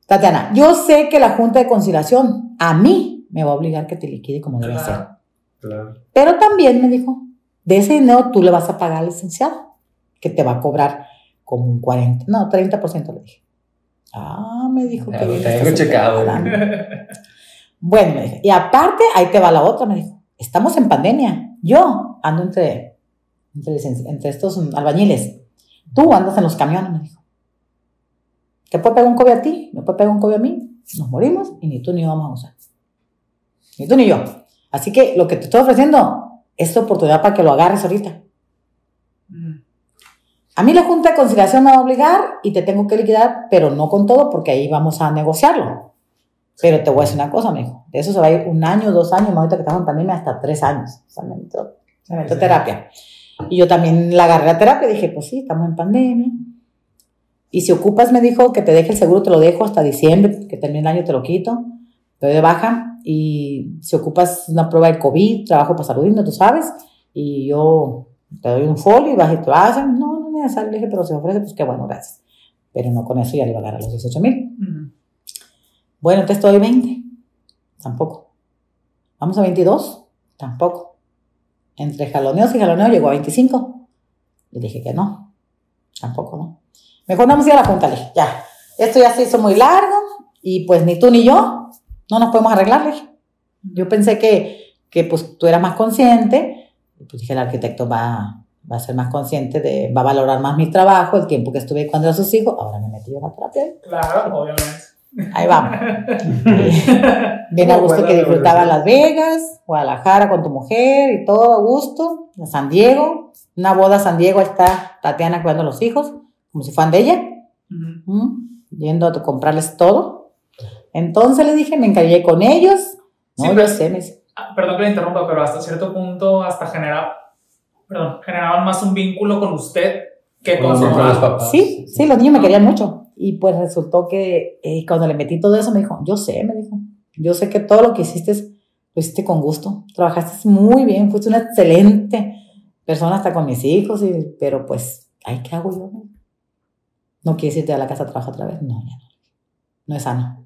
Tatiana, yo sé que la junta de conciliación a mí me va a obligar que te liquide como debe ser. Claro. Pero también me dijo, de ese dinero tú le vas a pagar al licenciado, que te va a cobrar como un 40, no, 30% le dije. Ah, me dijo Ya que bien tengo checado. Bueno, me dijo, y aparte, ahí te va la otra, me dijo, estamos en pandemia. Yo ando entre, entre, entre estos albañiles. Tú andas en los camiones, me dijo. ¿Te puede pegar un COVID a ti? ¿Me puede pegar un COVID a mí? Nos morimos y ni tú ni yo vamos a usar. Ni tú ni yo. Así que lo que te estoy ofreciendo es tu oportunidad para que lo agarres ahorita. A mí la Junta de Conciliación me va a obligar y te tengo que liquidar, pero no con todo porque ahí vamos a negociarlo. Pero te voy a decir una cosa, dijo. De eso se va a ir un año, dos años, más ahorita que estamos en pandemia, hasta tres años. O sea, me metió, me metió terapia. Y yo también la agarré a terapia y dije, pues sí, estamos en pandemia. Y si ocupas, me dijo, que te deje el seguro, te lo dejo hasta diciembre, que termine el año, te lo quito, te doy de baja. Y si ocupas una prueba de COVID, trabajo para salud, no tú sabes, y yo te doy un folio y vas y te lo hacen. No, necesario, le dije, pero si ofrece, pues qué bueno, gracias. Pero no con eso ya le va a agarrar los 18 mil. Bueno, entonces te doy 20. Tampoco. Vamos a 22. Tampoco. Entre jaloneos y jaloneos llegó a 25. Le dije que no. Tampoco, ¿no? Mejor vamos a ir a la junta, le dije, ya. Esto ya se hizo muy largo y pues ni tú ni yo no nos podemos arreglar, le dije. Yo pensé que, que pues tú eras más consciente. Y pues dije, el arquitecto va, va a ser más consciente, de, va a valorar más mi trabajo, el tiempo que estuve cuando a sus hijos. Ahora me metí en la terapia. Claro, obviamente. Ahí vamos. Bien a gusto que disfrutaba. Las Vegas, Guadalajara con tu mujer y todo a gusto. A San Diego, una boda a San Diego, ahí está Tatiana cuidando a los hijos, como si fueran de ella, Ujú. ¿m? yendo a comprarles todo. Entonces le dije, me encargué con ellos. No, Sí, yo pero- sé, me Ah, Perdón que le interrumpa, pero hasta cierto punto hasta genera, perdón, generaban más un vínculo con usted que con Con su los Con los mamá. papás. Sí, sí, los niños me querían mucho. Y pues resultó que eh, cuando le metí todo eso, me dijo, yo sé, me dijo, yo sé que todo lo que hiciste, lo hiciste con gusto. Trabajaste muy bien, fuiste una excelente persona hasta con mis hijos, y, pero pues, ay, ¿qué hago yo? No quieres irte a la casa a trabajar otra vez. No, ya no. No es sano.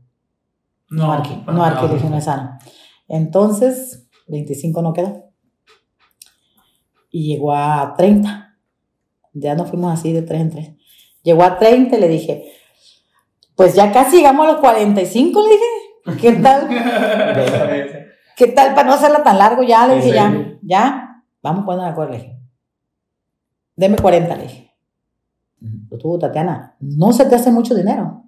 No, Arqui, no, Arqui, dije, no es sano. Entonces, 25 no quedó. Y llegó a 30. Ya nos fuimos así de tres en tres. Llegó a 30 y le dije, pues ya casi llegamos a los 45, le dije. ¿Qué tal? ¿Qué tal para no hacerla tan largo ya? Le dije, sí. ya, ya, vamos poniendo de acuerdo, le dije. Deme 40, le dije. "Pero Tú, Tatiana, ¿no se te hace mucho dinero?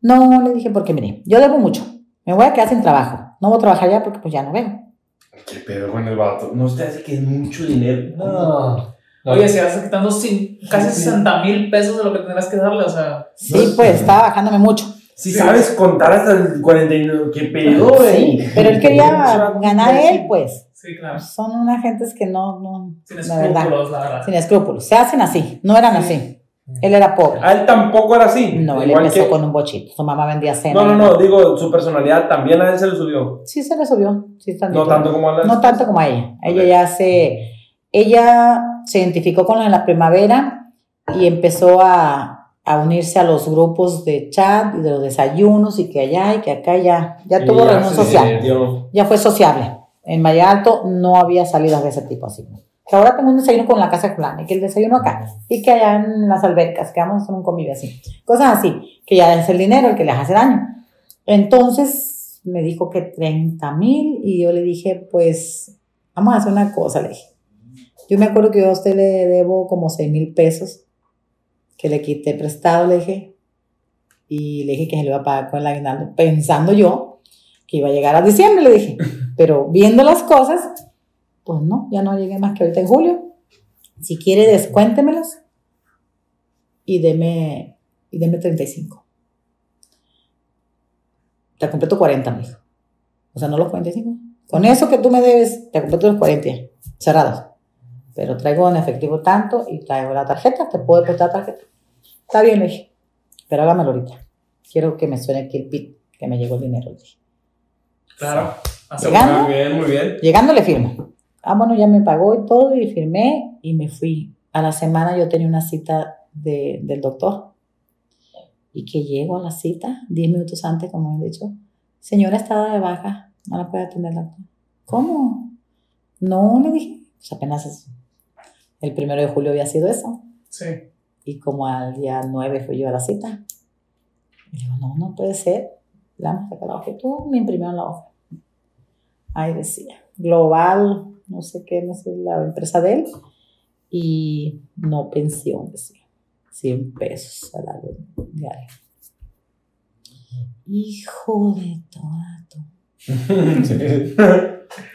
No, le dije, porque mire, yo debo mucho. Me voy a quedar sin trabajo. No voy a trabajar ya porque pues ya no veo. ¿Qué pedo con el vato? No te hace que es mucho dinero. No. Oye, si vas quitando casi 60 mil pesos de lo que tendrás que darle, o sea, Sí, pues estaba bajándome mucho. Si sabes contar hasta el 49, ¿qué pedo, güey? Sí, pero él quería ganar él, pues. sí, claro. Son unas gentes que no, no, Sin la verdad, escrúpulos, la verdad. sin escrúpulos. Se hacen así, no eran Sí. así. Él era pobre. A él tampoco era así. No, él igual empezó que- con un bochito. Su mamá vendía cena. No, no, no, digo, su personalidad también a él se le subió. Sí se le subió. Sí. No tanto como a la No tanto como a ella. Ella Ok. ya se, ella se identificó con la de la primavera y empezó a, a unirse a los grupos de chat y de los desayunos y que allá y que acá ya, ya tuvo reunión social. Ya fue sociable. En Valle Alto no había salidas de ese tipo así. Que ahora tengo un desayuno con la casa de fulana y que el desayuno acá y que allá en las albercas, que vamos a hacer un convivio así. Cosas así, que ya es el dinero el que les hace daño. Entonces me dijo que 30 mil y yo le dije, pues vamos a hacer una cosa, le dije. Yo me acuerdo que yo a usted le debo como 6 mil pesos que le quité prestado, le dije, y le dije que se lo iba a pagar con el aguinaldo, pensando yo que iba a llegar a diciembre, le dije. Pero viendo las cosas, pues no, ya no llegué más que ahorita en julio. Si quiere, descuéntemelas y deme, y deme 35. Te completo 40, mijo. O sea, no los 45. Con eso que tú me debes, te completo los 40 cerrados. Pero traigo en efectivo tanto y traigo la tarjeta, te puedo prestar tarjeta. Está bien, le dije. Pero hágamelo ahorita. Quiero que me suene aquí el pit, que me llegó el dinero. le dije. Claro. Llegando. Muy bien, muy bien. Llegando le firmo. Ah, bueno, ya me pagó y todo y firmé y me fui. A la semana yo tenía una cita de- del doctor. Y que llego a la cita, 10 minutos antes, como han dicho, señora está de baja, no la puede atender doctor. ¿Cómo? No, le dije. Pues apenas es- el primero de julio había sido eso. Sí. Y como al día 9 fui yo a la cita. Y digo, no, no puede ser. La hemos sacado la hoja. Y tú me imprimieron la hoja. Ahí decía, global, no sé qué, no sé, la empresa de él. Y no pensión, decía. 100 pesos salario diario. Hijo de toda tu. Sí.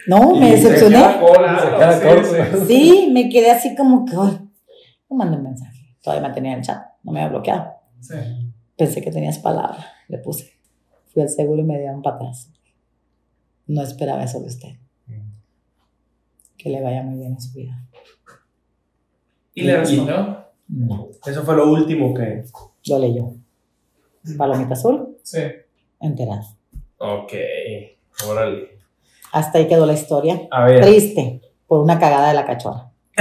No, me Y decepcioné. queda sí. Sí, me quedé así como que, ay, no mandé un mensaje. Todavía me tenía en el chat, no me había bloqueado. Sí. Pensé que tenías palabra, le puse. Fui al seguro y me dieron para atrás. No esperaba eso de usted. Que le vaya muy bien en su vida. ¿Y le respondió? No, Eso fue lo último que. lo leyó. Palomita azul, Sí. enterado. Ok. Órale. Hasta ahí quedó la historia. A ver. Triste, por una cagada de la cachorra.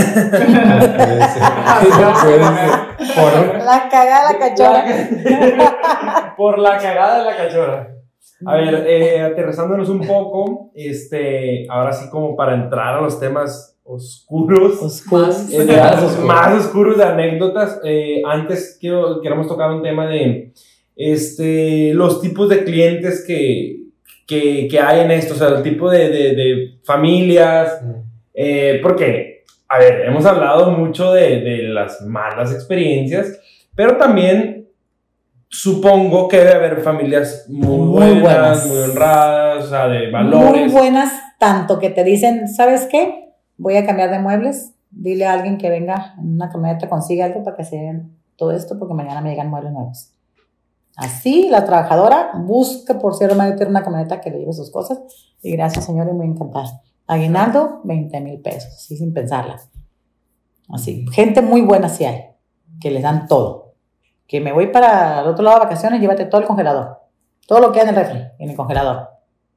Por, La cagada de la cachorra. por la cagada de la cachorra. A ver, eh, aterrizándonos un poco, este, ahora sí como para entrar a los temas oscuros, Oscuros. eh, de- más oscuros de anécdotas. eh, antes quiero, queremos tocar un tema de este, los tipos de clientes que, que, que hay en esto, o sea, el tipo de, de, de familias, eh, porque, a ver, hemos hablado mucho de, de las malas experiencias, pero también supongo que debe haber familias muy, Muy buenas, buenas. muy honradas, o sea, de Muy valores. buenas, tanto que te dicen, ¿sabes qué? Voy a cambiar de muebles. Dile a alguien que venga en una camioneta, consiga algo para que se den todo esto, porque mañana me llegan muebles nuevos. Así, la trabajadora busca por ser madre tener una camioneta que le lleve sus cosas. Y gracias, señor, y muy encantada. Aguinaldo, 20 mil pesos, así sin pensarla. Así, gente muy buena sí hay, que les dan todo. Que me voy para el otro lado de vacaciones, llévate todo el congelador. Todo lo que hay en el refri, en el congelador.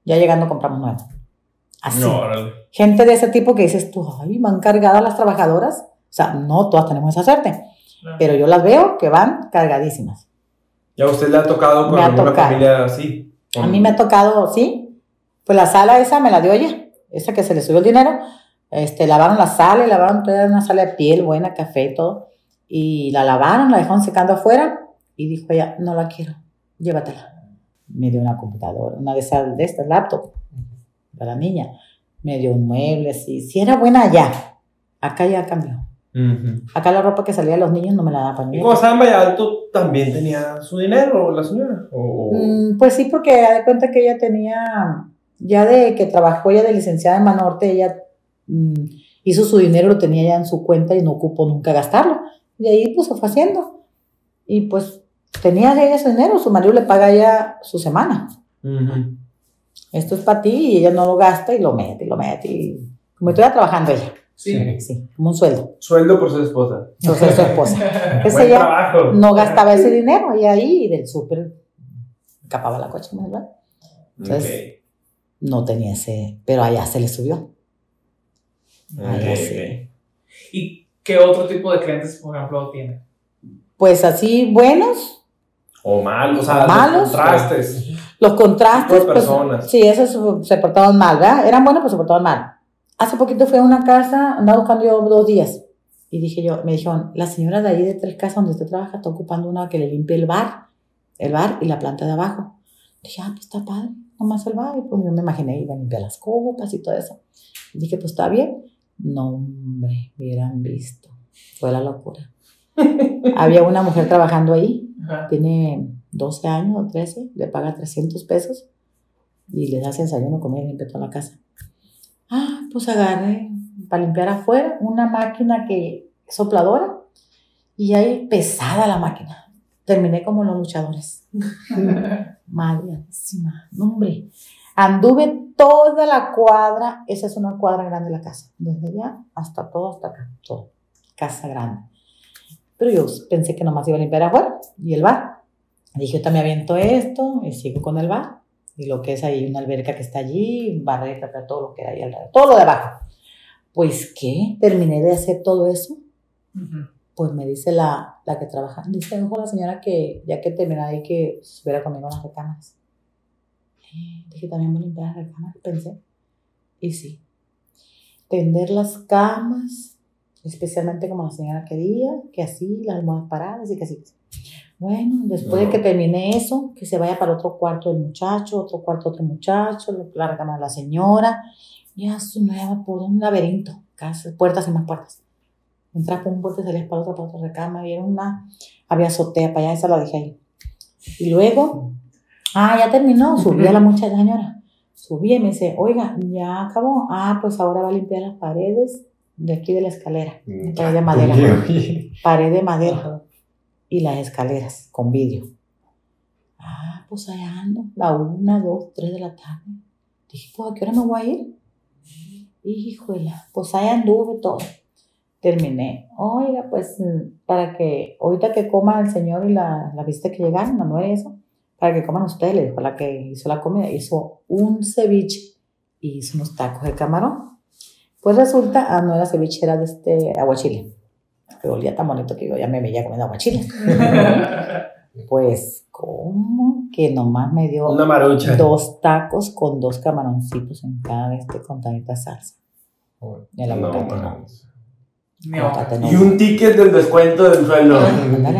Ya llegando compramos nuevo. Así. No. Gente de ese tipo que dices tú, ay, van cargadas las trabajadoras. O sea, no todas tenemos esa suerte, pero yo las veo que van cargadísimas. ¿Y a usted le ha tocado con alguna tocado. familia así? A mí me ha tocado, sí, pues la sala esa me la dio ella, esa que se le subió el dinero. Este, lavaron la sala y lavaron toda una sala de piel buena, café y todo. Y la lavaron, la dejaron secando afuera y dijo ella, no la quiero, llévatela. Me dio una computadora, una de esas, de estas laptop, para la niña. Me dio un mueble, sí, sí era buena allá. Acá ya cambió. Acá la ropa que salía de los niños no me la da para mí. Y como estaba en Valladolid, también tenía su dinero, la señora. O, Mm, Pues sí, porque da de cuenta que ella tenía, ya de que trabajó ella de licenciada en Manorte, ella mm, hizo su dinero, lo tenía ya en su cuenta y no ocupó nunca gastarlo. Y ahí pues se fue haciendo. Y pues tenía ella su dinero, su marido le paga ya su semana. Esto es para ti y ella no lo gasta y lo mete y lo mete. Y como estuviera trabajando ella. Sí. Sí, como un sueldo. Sueldo por ser esposa. Yo soy su esposa. Entonces Buen ella trabajo. no gastaba ese dinero y ahí del súper capaba la coche, ¿verdad? Entonces, no tenía ese, pero allá se le subió. Allá sí. ¿Y qué otro tipo de clientes, por ejemplo, tiene? Pues así, buenos, O mal, o sea, Malos. los contrastes. los contrastes, de pues, personas. sí, esos se portaban mal, ¿verdad? Eran buenos, pero se portaban mal. Hace poquito fui a una casa, andaba buscando yo dos días, y dije yo, me dijeron, la señora de ahí de tres casas donde usted trabaja está ocupando una que le limpie el bar, el bar y la planta de abajo. Dije, ah, pues está padre, nomás el bar, y pues yo me imaginé, iba a limpiar las copas y todo eso. Y dije, pues está bien. No, hombre, hubieran visto. Fue la locura. Había una mujer trabajando ahí, Ajá. tiene 12 años o 13, le paga 300 pesos y le hace desayuno, comida y limpia toda la casa. Ah, pues agarré para limpiar afuera una máquina que sopladora y ahí pesada la máquina. Terminé como los luchadores. Malísima. No, hombre. Anduve toda la cuadra, esa es una cuadra grande la casa, desde allá hasta todo, hasta acá, todo. Casa grande. Pero yo pensé que nomás iba a limpiar afuera y el bar. Dije, yo también aviento esto y sigo con el bar. Y lo que es ahí, una alberca que está allí, barreta, todo lo que hay alrededor, todo lo de abajo. Pues, ¿qué? Terminé de hacer todo eso. Pues me dice la, la que trabaja, dice, ojo la señora que ya que terminé ahí que estuviera conmigo las recámaras. Dije, también voy a limpiar las recámaras, pensé. Y sí. Tender las camas, especialmente como la señora quería, que así, las almohadas paradas y que así. Bueno, después de que terminé eso, que se vaya para otro cuarto del muchacho, otro cuarto otro muchacho, la recámara de la señora, ya su nueva por un laberinto, casas, puertas y más puertas. Entras por un puerto y salías para otra, para otra recámara, y era una, había azotea para allá, esa la dejé ahí. Y luego, ah, ya terminó, subí a la muchacha, señora, subí y me dice, oiga, ya acabó, ah, pues ahora va a limpiar las paredes de aquí de la escalera, pared de madera, pared de madera. Y las escaleras con vidrio. Ah, pues allá ando, la una, dos, tres de la tarde. Dije, pues, ¿a qué hora me voy a ir? Híjole, pues ahí anduve todo. Terminé. Oiga, pues, mm, para que ahorita que coma el señor y la, la visita que llegaron, nueva y eso, para que coman ustedes, le dijo la que hizo la comida, hizo un ceviche y hizo unos tacos de camarón. Pues resulta, ah, no era ceviche, era de este aguachile. Que olía tan bonito que yo ya me veía comiendo aguachile. Pues, ¿cómo? Que nomás me dio Una marucha. dos tacos con dos camaroncitos en cada este con tantita salsa. Y el No, aguacate no. No. Y un ticket del descuento del sueldo.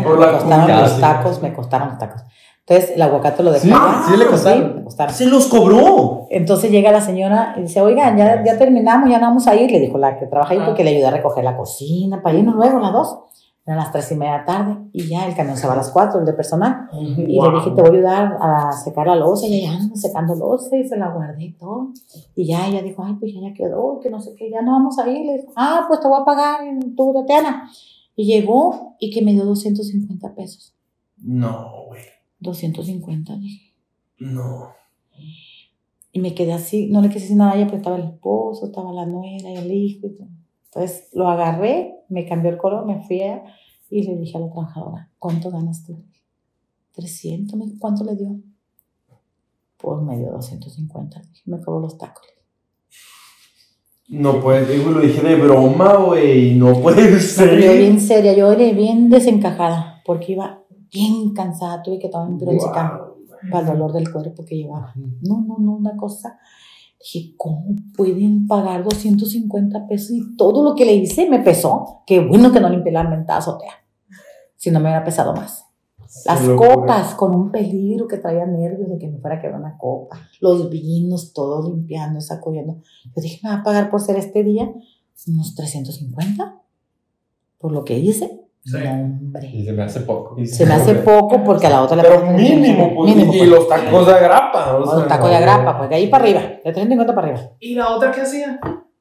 Por la costaron comida. los tacos, me costaron los tacos. Entonces, el aguacate lo dejé. Sí, Ah, sí le costaron. me costaron. Se los cobró. Entonces llega la señora y dice, oigan, ya, ya terminamos, ya no vamos a ir. Le dijo la que trabaja ahí Ah. porque le ayudé a recoger la cocina para irnos luego, las dos. Eran las tres y media de la tarde y ya el camión se va a las cuatro, el de personal. Y le dije, te voy a ayudar a secar la losa. Y ella anda secando losa y se la guardé y todo. Y ya ella dijo, ay, pues ya, ya quedó, que no sé qué, ya no vamos a ir. Le dijo, ah, pues te voy a pagar en tu Tatiana. Y llegó y que me dio 250 pesos. No, güey. 250, dije. No. Y me quedé así, no le quise decir nada a ella, pero estaba el esposo, estaba la nuera y el hijo. Y todo. Entonces lo agarré, me cambió el color, me fui allá y le dije a la trabajadora, ¿cuánto ganas tú? 300, me dijo, ¿cuánto le dio? Pues me dio 250, dije, me cobró los tacos. No puede, digo, lo dije de broma, güey. No puede ser. yo bien seria, yo era bien desencajada, porque iba bien cansada, tuve que tomar un piroxicam Wow. para el dolor del cuerpo que llevaba. No, no, no, una cosa. Dije, ¿cómo pueden pagar 250 pesos? Y todo lo que le hice me pesó. Qué bueno que no limpié la mentada azotea. Si no me hubiera pesado más. Las copas con un peligro que traía nervios de que me fuera a quedar una copa. Los vinos, todo limpiando, sacudiendo. Yo dije, me va a pagar por ser este día unos 350 por lo que hice. Sí. No, hombre. Y se me hace poco. Se me hace poco porque a la otra le Pero mínimo, pues. Mínimo, y pues. los tacos de agrapa. O O sea, el taco de agrapa, pues de ahí para arriba, de 350 para arriba. ¿Y la otra qué hacía?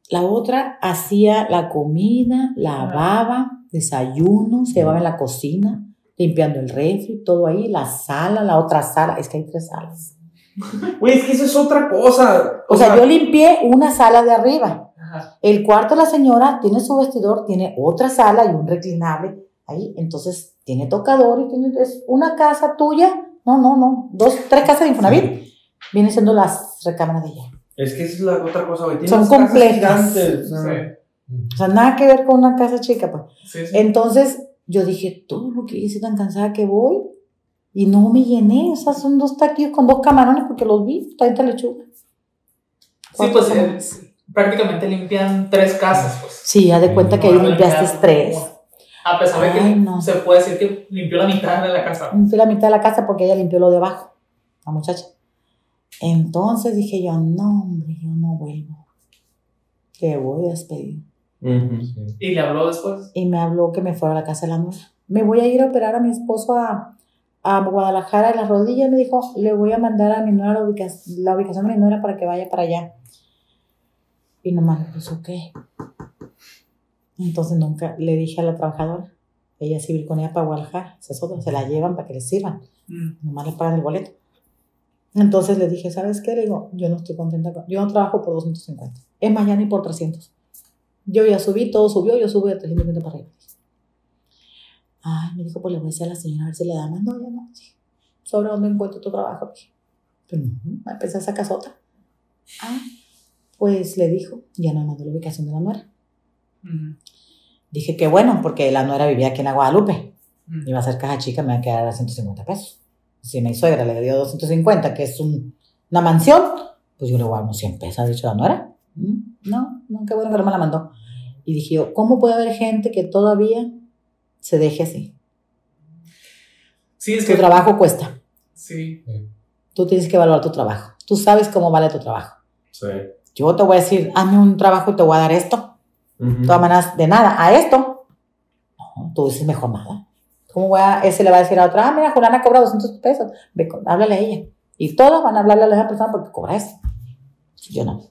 La otra hacía la comida, lavaba, desayuno, se llevaba en la cocina, limpiando el refri, todo ahí, la sala, la otra sala, es que hay tres salas. Güey, es que eso es otra cosa. O sea, yo limpié una sala de arriba, Ajá. El cuarto de la señora tiene su vestidor, tiene otra sala y un reclinable ahí. Entonces, tiene tocador y tiene es una casa tuya. No, no, no. Dos, tres casas de Infonavit. Vienen siendo las recámaras de ella. Es que esa es la otra cosa, güey. Son complejas. gigantes, o sea, Sí, O sea, nada que ver con una casa chica, pues. sí, sí. Entonces, yo dije, todo lo que hice tan cansada que voy. Y no me llené. O sea, son dos taquillos con dos camarones porque los vi. Tanta lechuga. Sí, pues eh, sí, prácticamente limpian tres casas, pues. Sí, haz de cuenta que ahí limpiaste tres. A pesar de que no. se puede decir que limpió la mitad de la casa. Fui la mitad de la casa porque ella limpió lo de abajo, la muchacha. Entonces dije yo, no, hombre, yo no vuelvo. Te voy a despedir. ujú. Y le habló después. Y me habló que me fuera a la casa de la nuera. Me voy a ir a operar a mi esposo a, a Guadalajara de las rodillas. Me dijo, le voy a mandar a mi nuera la, ubica- la ubicación de mi nuera para que vaya para allá. Y nomás le puso, ok. Entonces nunca le dije a la trabajadora, ella con ella para Guadalajara, es otra, se la llevan para que les sirvan. Mm. nomás le pagan el boleto. Entonces le dije, ¿sabes qué? Le digo, yo no estoy contenta con, yo no trabajo por 250. Es ya ni por 300. Yo ya subí, todo subió, yo subí de 350 para arriba. Ay, me dijo, pues le voy a decir a la señora a ver si le da más. No, ya no. Sí. ¿Sobre dónde encuentro tu trabajo? Dije, Pero no, empecé a esa casota. Ah, pues le dijo, ya no me mandó la ubicación de la nuera. Mm. Dije que bueno, porque la nuera vivía aquí en la Guadalupe. Mm. Iba a ser caja chica, me va a quedar a 150 pesos. Si mi suegra le dio 250, que es un- una mansión, pues yo le voy a dar unos 100 pesos, ha dicho la nuera. Mm, No, no, qué bueno que no me la mandó. Y dije yo, ¿cómo puede haber gente que todavía se deje así? Sí, es Tu que. trabajo cuesta. Sí. Tú tienes que valorar tu trabajo. Tú sabes cómo vale tu trabajo. Sí. Yo te voy a decir, hazme un trabajo y te voy a dar esto. Ujú. De todas maneras, de nada, a esto. No, tú dices mejor nada. ¿Cómo voy a, ese le va a decir a otra, ah, mira, Juliana cobra 200 pesos, ve, háblale a ella. Y todos van a hablarle a esa persona porque cobra eso. Yo no.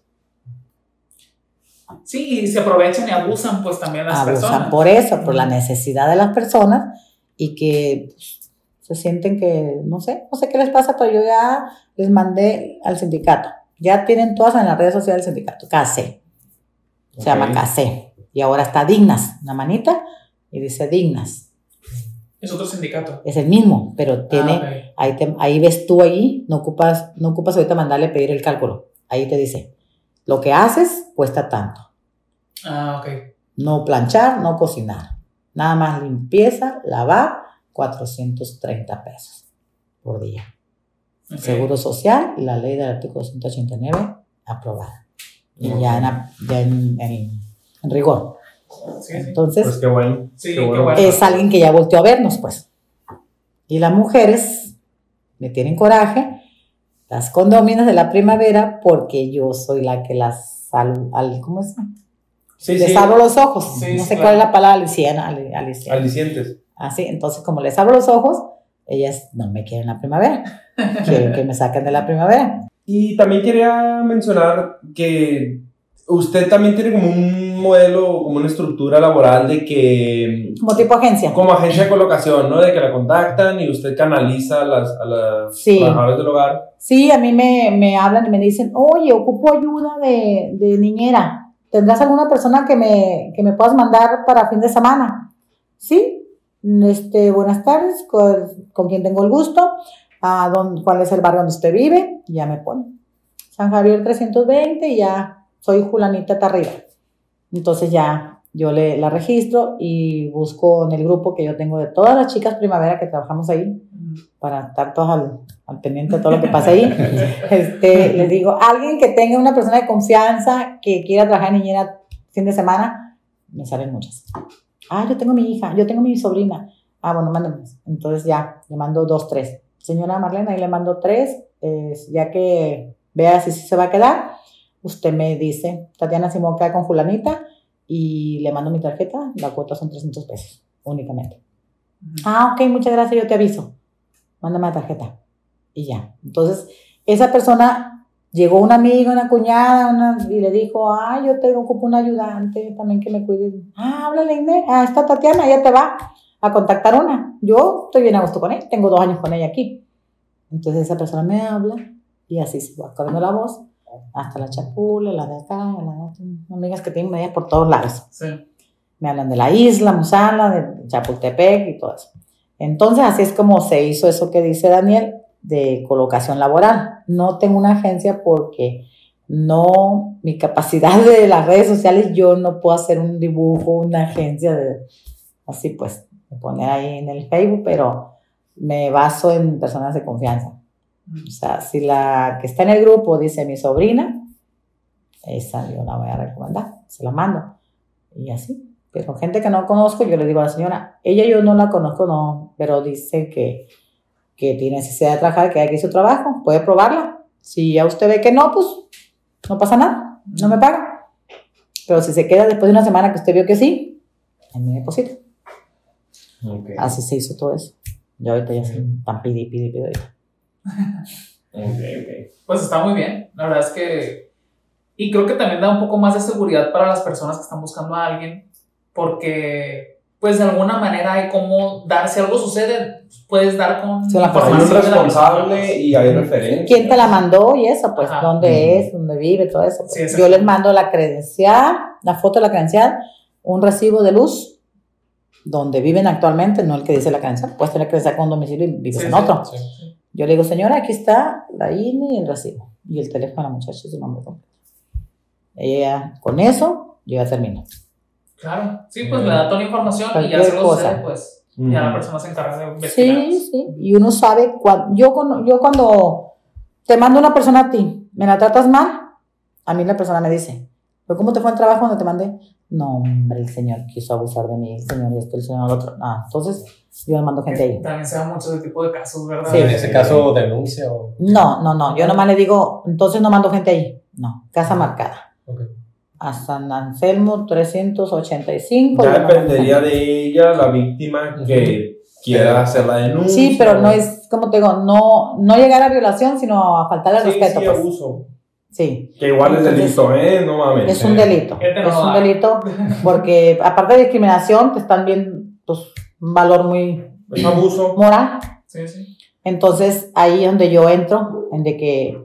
Sí, y se aprovechan y abusan, pues también las Abusan personas. por eso, por la necesidad de las personas y que pues, se sienten que, no sé, no sé qué les pasa, pero yo ya les mandé al sindicato. Ya tienen todas en las redes sociales del sindicato, Se llama Ok. CACE. Y ahora está Dignas, una manita, y dice Dignas. Es otro sindicato. Es el mismo, pero tiene, Ah, ok. ahí, te- ahí ves tú ahí, no ocupas, no ocupas ahorita mandarle pedir el cálculo. Ahí te dice, lo que haces cuesta tanto. Ah, ok. No planchar, no cocinar. Nada más limpieza, lavar, 430 pesos por día. Seguro social y la ley del artículo 189 aprobada. Y ya, en, ya en, en- en rigor. Sí. Entonces, Pues qué bueno. Sí, qué bueno. es alguien que ya volteó a vernos, pues. Y las mujeres me tienen coraje, las condóminas de la primavera, porque yo soy la que las al, al- ¿cómo es? Sí, les sí. abro los ojos. Sí, no sé claro. cuál es la palabra aliciana, ali- aliciana. Alicientes. Así, entonces como les abro los ojos, ellas no me quieren la primavera. Quieren que me saquen de la primavera. Y también quería mencionar que usted también tiene como un modelo, como una estructura laboral de que, Como tipo agencia. como agencia de colocación, ¿no? De que la contactan y usted canaliza a las, a las Sí. trabajadoras del hogar. Sí, a mí me, me hablan y me dicen, oye, ocupo ayuda de, de niñera. ¿Tendrás alguna persona que me, que me puedas mandar para fin de semana? Sí. Este, buenas tardes, con, con quien tengo el gusto, a dónde- cuál es el barrio donde usted vive, y ya me pone. San Javier 320 y ya soy Julanita Tarriba. Entonces ya yo le, la registro y busco en el grupo que yo tengo de todas las chicas primavera que trabajamos ahí, Mm. para estar todos al, al pendiente de todo lo que pasa ahí. Este, les digo, alguien que tenga una persona de confianza que quiera trabajar en niñera fin de semana, me salen muchas. Ah, yo tengo mi hija, yo tengo mi sobrina. Ah, bueno, mándame. Entonces ya, le mando dos, tres. Señora Marlena, ahí le mando tres, eh, ya que vea si se va a quedar. Usted me dice, Tatiana Simón queda con fulanita y le mando mi tarjeta, la cuota son 300 pesos únicamente. Ah, ok, muchas gracias, yo te aviso. Mándame la tarjeta. Y ya. Entonces, esa persona llegó una amiga, una cuñada, una, y le dijo, ah, yo te ocupo un ayudante también que me cuide. Ah, háblale, Inés. Ah, está Tatiana, ella te va a contactar una. Yo estoy bien a gusto con ella, tengo dos años con ella aquí. Entonces esa persona me habla y así se va corriendo la voz. hasta la Chapula, la de acá, la de acá, amigas que tengo medias por todos lados. Sí. Me hablan de la isla, Musala, de Chapultepec y todo eso. Entonces, así es como se hizo eso que dice Daniel de colocación laboral. No tengo una agencia porque no, mi capacidad de las redes sociales, yo no puedo hacer un dibujo, una agencia de, así pues, me pone ahí en el Facebook, pero me baso en personas de confianza. O sea, si la que está en el grupo dice mi sobrina, esa yo la voy a recomendar, se la mando. Y así. Pero gente que no conozco, yo le digo a la señora, ella yo no la conozco, no, pero dice que, que tiene necesidad de trabajar, que hay que hacer su trabajo, puede probarla. Si ya usted ve que no, pues no pasa nada, no me paga. Pero si se queda después de una semana que usted vio que sí, a mí me deposita. Ok. Así se hizo todo eso. Yo ahorita ya soy tan pidi, pidi, pidi. ahorita. Ok, ok. Pues está muy bien. La verdad es que. Y creo que también da un poco más de seguridad para las personas que están buscando a alguien, porque, pues de alguna manera hay como dar, si algo sucede, puedes dar con. Se la Hay un responsable y hay referencia. ¿Quién te la mandó y eso? Pues, Ajá. ¿dónde Ujú. es? ¿Dónde vive? Todo eso. pues. Sí. Yo les mando la credencial, la foto de la credencial, un recibo de luz, donde viven actualmente, no el que dice la credencial. Puedes tener credencial con un domicilio y vives Sí, en sí. otro. Sí. Yo le digo, señora, aquí está la INE y el recibo. Y el teléfono de la muchacha y su nombre completo. Ella, con eso, yo ya termino. Claro, sí, pues le da toda la información y ya algo cosa. sucede, pues ya la persona se encarga de investigar. Sí, sí. Y uno sabe, cuan- yo, cuando- yo cuando te mando una persona a ti, me la tratas mal, a mí la persona me dice, ¿pero cómo te fue el trabajo cuando te mandé? No, hombre, el señor quiso abusar de mí, el señor esto, el señor lo otro. Ah, entonces yo le mando gente ahí. También se da mucho ese tipo de casos, ¿verdad? Sí. En ese caso, denuncia o. No, no, no, yo nomás le digo, entonces no mando gente ahí. No, casa marcada. Ok. A San Anselmo 385. Ya dependería de ella, la víctima, que quiera hacer la denuncia. Sí, pero no es, como te digo, no, no llegar a violación, sino a faltar el Sí, respeto. sí, pues. abuso. Sí. Que igual es delito, ¿eh? No mames. Es un delito. Este no Es un delito porque aparte de discriminación, te están viendo pues, un valor muy Es abuso. moral. Sí, sí. Entonces ahí es donde yo entro, en de que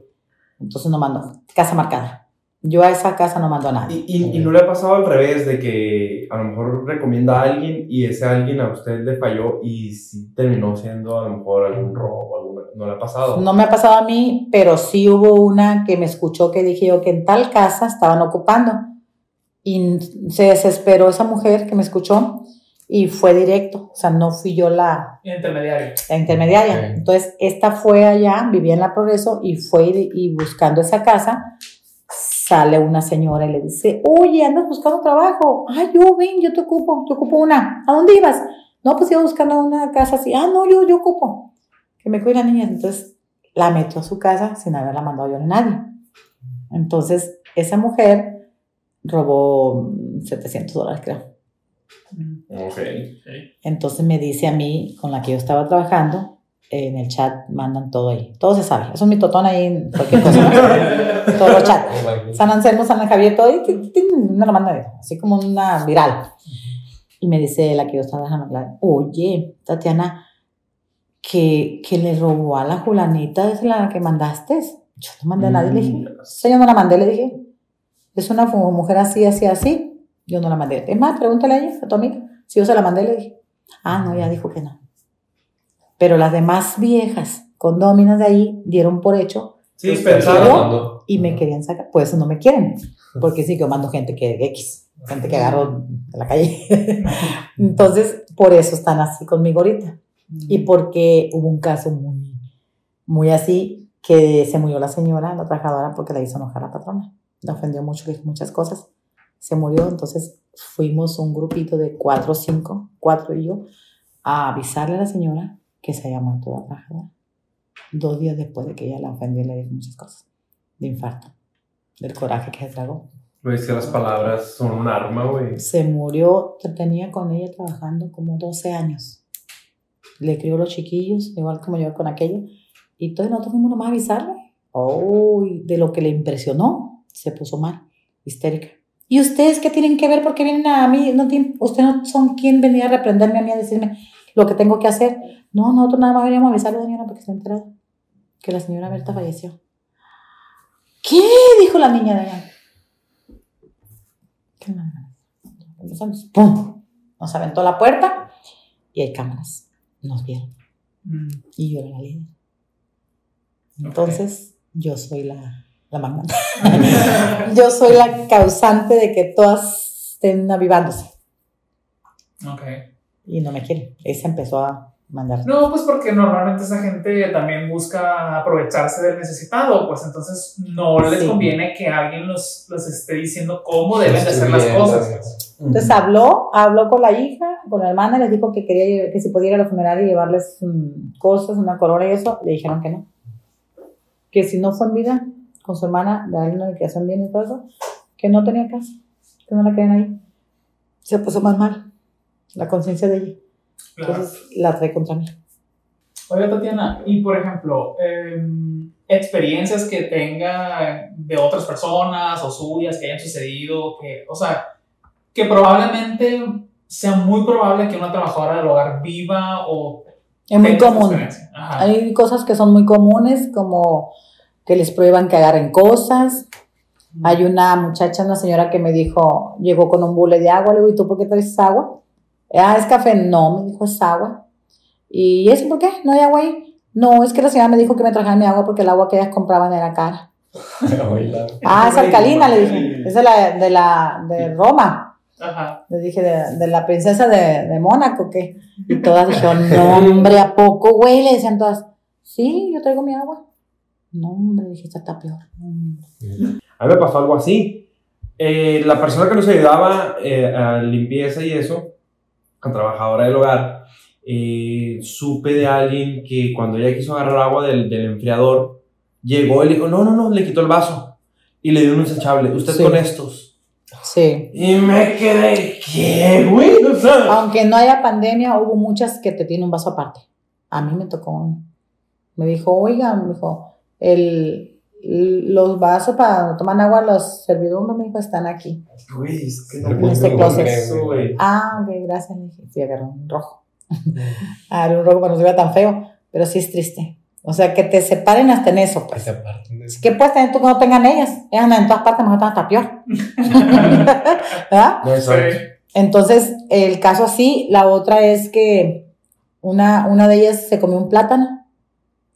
entonces no mando casa marcada. Yo a esa casa no mando a nadie. Y, y, y no le ha pasado al revés, de que a lo mejor recomienda a alguien y ese alguien a usted le falló y sí terminó siendo a lo mejor algún robo, alguna, no le ha pasado. No me ha pasado a mí, pero sí hubo una que me escuchó que dije yo que en tal casa estaban ocupando. Y se desesperó esa mujer que me escuchó y fue directo. O sea, no fui yo la, Intermediario. la intermediaria. Ok. Entonces, esta fue allá, vivía en la Progreso y fue y, y buscando esa casa, sale una señora y le dice, oye, andas buscando trabajo. Ay, yo, ven, yo te ocupo, te ocupo una. ¿A dónde ibas? No, pues iba buscando una casa así. Ah, no, yo, yo ocupo. Que me cuide la niña. Entonces, la metió a su casa sin haberla mandado yo a nadie. Entonces, esa mujer robó mm, 700 dólares, creo. Ok. Entonces me dice a mí, con la que yo estaba trabajando, en el chat mandan todo ahí. Todo se sabe. Eso es mi totón ahí en cualquier cosa. Todos los chats. San Anselmo, San Javier, todo. Y me lo manda ahí, así como una viral. Y me dice la que yo estaba dejando hablar, oye, Tatiana, que, que le robó a la Julanita es la que mandaste. Yo no mandé a nadie, le dije. Sí, yo no la mandé, le dije. Es una mujer así, así, así. Yo no la mandé. Es más, pregúntale a ella, a tu amiga. Si yo se la mandé, le dije. Ah, no, ya dijo que no. Pero las demás viejas condóminas de ahí dieron por hecho Sí, Pues, pensaron. y me querían sacar. Por eso no me quieren. Porque sí que mando gente que X, gente que agarro de la calle. Entonces, por eso están así conmigo ahorita. Y porque hubo un caso muy, muy así, que se murió la señora, la trabajadora, porque la hizo enojar a la patrona. La ofendió mucho, le dijo muchas cosas. Se murió, entonces fuimos un grupito de cuatro o cinco, cuatro y yo, a avisarle a la señora que se había muerto la trabajadora. Dos días después de que ella la ofendió y le dijo muchas cosas. De infarto. Del coraje que se tragó. Pues que las palabras son un arma, güey. Se murió, tenía con ella trabajando como 12 años. Le crió los chiquillos, igual como yo con aquella. Y entonces nosotros fuimos nomás a avisarle. Oh, de lo que le impresionó, se puso mal, histérica. ¿Y ustedes qué tienen que ver? Porque vienen a mí, no tienen, ustedes no son quien venía a reprenderme a mí, a decirme lo que tengo que hacer. No, nosotros nada más veníamos a avisarle, señora, porque está enterada que la señora Berta falleció. ¿Qué? Dijo la niña de allá. ¿Qué? Empezamos, ¡Pum! Nos aventó la puerta y hay cámaras. Nos vieron. Mm. Y yo era la líder. Entonces, yo soy la, la magnate. yo soy la causante de que todas estén avivándose. Ok. Y no me quieren. Esa empezó a mandar. No, pues porque normalmente esa gente también busca aprovecharse del necesitado, pues entonces no les Sí. conviene que alguien los, los esté diciendo cómo deben de hacer las cosas. Entonces habló, habló con la hija, con la hermana, les dijo que quería que si podía ir a la funeraria y llevarles mm, cosas, una corona y eso. Le dijeron que no. Que si no fue en vida con su hermana, darle una liquidación bien y todo eso, que no tenía casa, que no la querían ahí. Se puso más mal la conciencia de ella. Claro. Entonces la trae contra mí. Oye, Tatiana, y por ejemplo, em, experiencias que tenga de otras personas o suyas que hayan sucedido, que, o sea, que probablemente sea muy probable que una trabajadora del hogar viva o Es muy común. Hay cosas que son muy comunes, como que les prueban que agarren cosas. Hay una muchacha, una señora que me dijo, llegó con un bule de agua, le digo, ¿y tú por qué traes agua? Ah, es café. No, me dijo, es agua. ¿Y eso por qué? ¿No hay agua ahí? No, es que la señora me dijo que me trajera mi agua porque el agua que ellas compraban era cara. Ah, es alcalina, le dije. Es de la de, la, de Roma. Ajá. Le dije, de, de la princesa de, de Mónaco, ¿qué? Y todas dijeron, no, hombre, ¿a poco, güey? Le decían todas, sí, yo traigo mi agua. No, hombre, dije, esta está peor. A mí me pasó algo así. Eh, la persona que nos ayudaba eh, a limpieza y eso, trabajadora del hogar, eh, supe de alguien que cuando ella quiso agarrar agua del, del enfriador, llegó y le dijo, no, no, no, le quitó el vaso y le dio un desechable. Usted Sí. con estos. Sí. Y me quedé, ¿qué, güey? O sea, Aunque no haya pandemia, hubo muchas que te tienen un vaso aparte. A mí me tocó uno. Me dijo, oiga, me dijo, el, los vasos para tomar agua, los servidumbres, me dijo, están aquí. güey, es que No no En este closet. Ah, ok, gracias. Le dije, sí, agarré un rojo. agarré un rojo para no se vea tan feo, pero sí es triste. O sea, que te separen hasta en eso, pues. eso. ¿Qué puedes tener tú que no tengan ellas? Ellas andan en todas partes, mejor están hasta peor. ¿Verdad? No, exacto. Sí. Entonces, el caso así, la otra es que una, una de ellas se comió un plátano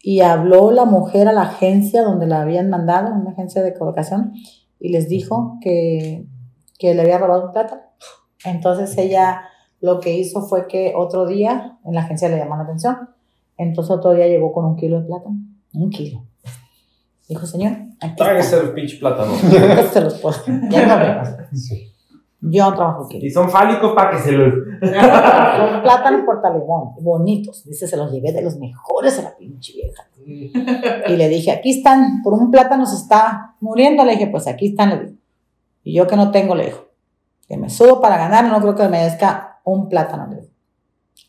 y habló la mujer a la agencia donde la habían mandado, una agencia de colocación, y les dijo que, que le había robado un plátano. Entonces ella lo que hizo fue que otro día en la agencia le llamó la atención. Entonces otro día llegó con un kilo de plátano. Un kilo. Dijo, señor, aquí. Tráguese el pinche plátano. Se los puedo. Ya no vemos. Sí. Yo no trabajo aquí. y son fálicos para que se los... Son plátanos portalegón, bonitos. Dice, se los llevé de los mejores a la pinche vieja. Y le dije, aquí están, por un plátano se está muriendo. Le dije, pues aquí están, le dije. Y yo que no tengo, le dijo, que me subo para ganar, no creo que me merezca un plátano, le.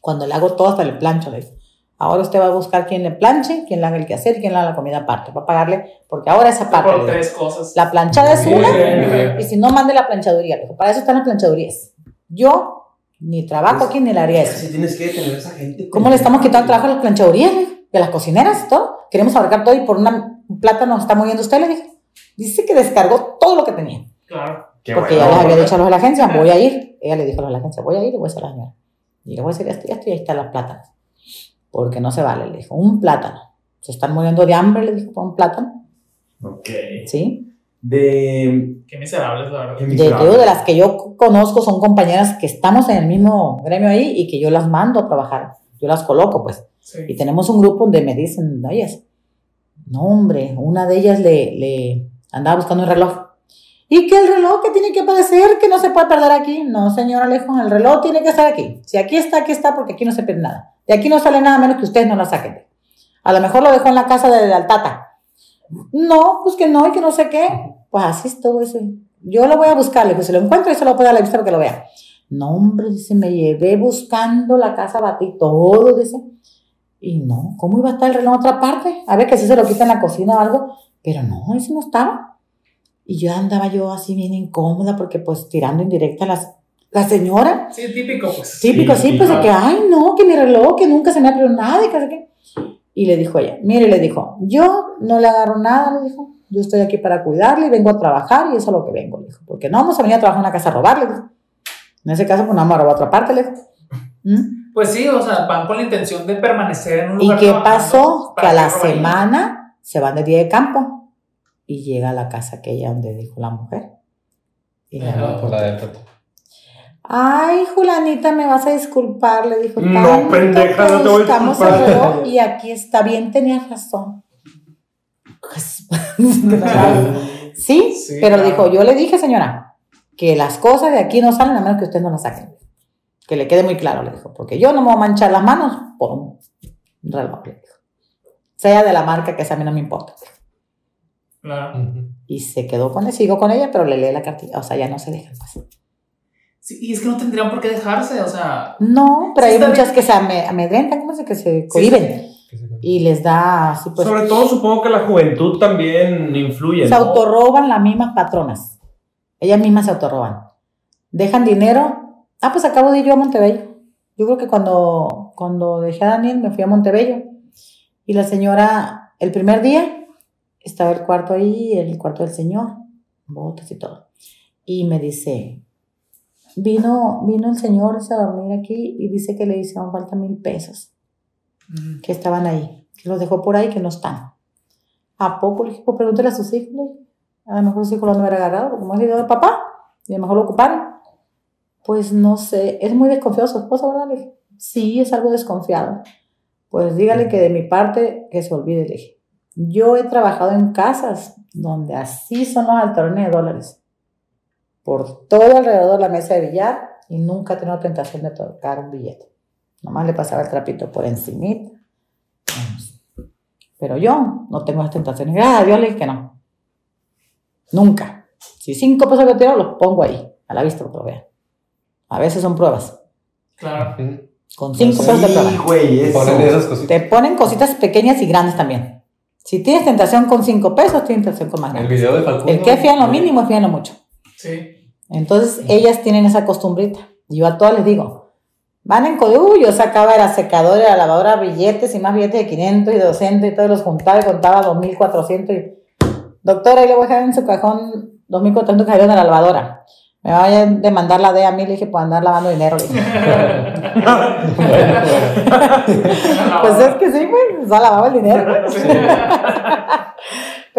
Cuando le hago todo hasta le plancho, le dijo. Ahora usted va a buscar quién le planche, quién le haga el quehacer y quién le haga la comida aparte. Va a pagarle, porque ahora esa parte. Por tres cosas. La planchada es una, bien, y si no, mande la planchaduría. Para eso están las planchadurías. Yo ni trabajo aquí ni le haría eso. Así tienes que detener a esa gente. ¿Cómo le estamos quitando el trabajo a las planchadurías, a las cocineras, todo? Queremos abarcar todo y por una, un plátano está muriendo usted, le dijo. Dice que descargó todo lo que tenía. Claro. Qué porque bueno. ya les había dicho a los de la agencia, voy a ir. Ella le dijo a los de la agencia, voy a ir y voy a hacer la señora. Y le voy a decir esto y esto y ahí están las plátanos. Porque no se vale, le dijo. Un plátano. Se están muriendo de hambre, le dijo, por un plátano. Ok. ¿Sí? De... Qué miserables, la verdad. qué De, miserable. de, de las que yo conozco son compañeras que estamos en el mismo gremio ahí y que yo las mando a trabajar. Yo las coloco, pues. Y Sí. tenemos un grupo donde me dicen, oye, no hombre, una de ellas le, le andaba buscando un reloj. ¿Y que el reloj que tiene que aparecer, que no se puede perder aquí? No, señor Alejo, el reloj tiene que estar aquí. Si aquí está, aquí está, porque aquí no se pierde nada. De aquí no sale nada menos que ustedes no la saquen. A lo mejor lo dejó en la casa de la Altata. No, pues que no, y que no sé qué. Pues así es todo eso. Yo lo voy a buscarle, que se lo encuentro y se lo puedo dar a la vista para que lo vea. No, hombre, dice, me llevé buscando la casa, batí todo, dice. Y no, ¿cómo iba a estar el reloj en otra parte? A ver que si se lo quita en la cocina o algo. Pero no, ese no estaba. Y yo andaba yo así bien incómoda porque pues tirando indirecta a las, la señora. Sí, típico, pues. Típico, Sí, sí, pues de que, ay, no, que mi reloj, que nunca se me ha perdido nada, y que qué. Y le dijo ella, mire, le dijo, yo no le agarro nada, le dijo, Yo estoy aquí para cuidarle y vengo a trabajar y eso es lo que vengo, le dijo. Porque no vamos a venir a trabajar en una casa a robarle, dijo. En ese caso, pues no vamos a robar a otra parte, le dijo. ¿Mm? Pues sí, o sea, van con la intención de permanecer en un ¿Y lugar. qué trabajando pasó? Que a la semana se van de día de campo y llega a la casa aquella donde dijo la mujer. Y la Por la de. Ay, Julanita, me vas a disculpar, le dijo. No, "Tanto pendeja, no te voy a buscamos disculpar". el reloj Y aquí está bien, tenías razón. Pues, sí, Sí, pero claro. dijo, yo le dije, señora, que las cosas de aquí no salen a menos que usted no las saquen. Que le quede muy claro, le dijo, porque yo no me voy a manchar las manos por un reloj, le dijo. Sea de la marca que sea, a mí no me importa. Claro. Y se quedó con él, sigo con ella, pero le lee la cartilla, o sea, ya no se dejan pues. Sí, y es que no tendrían por qué dejarse, o sea. No, pero Sí, hay muchas bien. que se ame- amedrentan, ¿cómo se que se cohiben? Y les da así pues. Sobre todo supongo que la juventud también influye. Se ¿no? autorroban las mismas patronas. Ellas mismas se autorroban. Dejan dinero. Ah, pues acabo de ir yo a Montebello. Yo creo que cuando, cuando dejé a Daniel me fui a Montebello. Y la señora, el primer día, estaba el cuarto ahí, el cuarto del señor, botas y todo. Y me dice, vino, vino el señor a dormir aquí y dice que le hicieron falta mil pesos que estaban ahí, que los dejó por ahí, que no están. ¿A poco? Le dije, pues pregúntale a sus hijos. A lo mejor sus hijos lo haber agarrado, como es el de papá, y a lo mejor lo ocuparon. Pues no sé, es muy desconfiado su esposa, ¿verdad? Le dije, sí, es algo desconfiado. Pues dígale que de mi parte, que se olvide, le dije. Yo he trabajado en casas donde así son los altorones de dólares, por todo alrededor de la mesa de billar, y nunca he tenido tentación de tocar un billete. Nomás le pasaba el trapito por encimita. Pero yo no tengo esas tentaciones. Gracias a Dios le dije que no. Nunca. Si cinco pesos que tiro, los pongo ahí, a la vista, para que lo vean. A veces son pruebas. Claro. Con cinco pesos de prueba. Sí, güey, eso. Ponen esas cositas. Te ponen cositas pequeñas y grandes también. Si tienes tentación con cinco pesos, tienes tentación con más El grandes. video de Facundo. El que fía en lo mínimo, fía en lo mucho. Sí. Entonces, ellas tienen esa costumbrita. Y Yo a todas les digo, van en código, yo sacaba la secadora, la lavadora, billetes y más billetes de 500 y de 200 y todos los juntaba y contaba 2.400 y, doctora, ahí le voy a dejar en su cajón 2.400 que salieron de la lavadora. Me vaya a demandar la D a mí, le dije, por andar lavando dinero. Le dije. pues es que sí, pues, o sea, lavaba el dinero.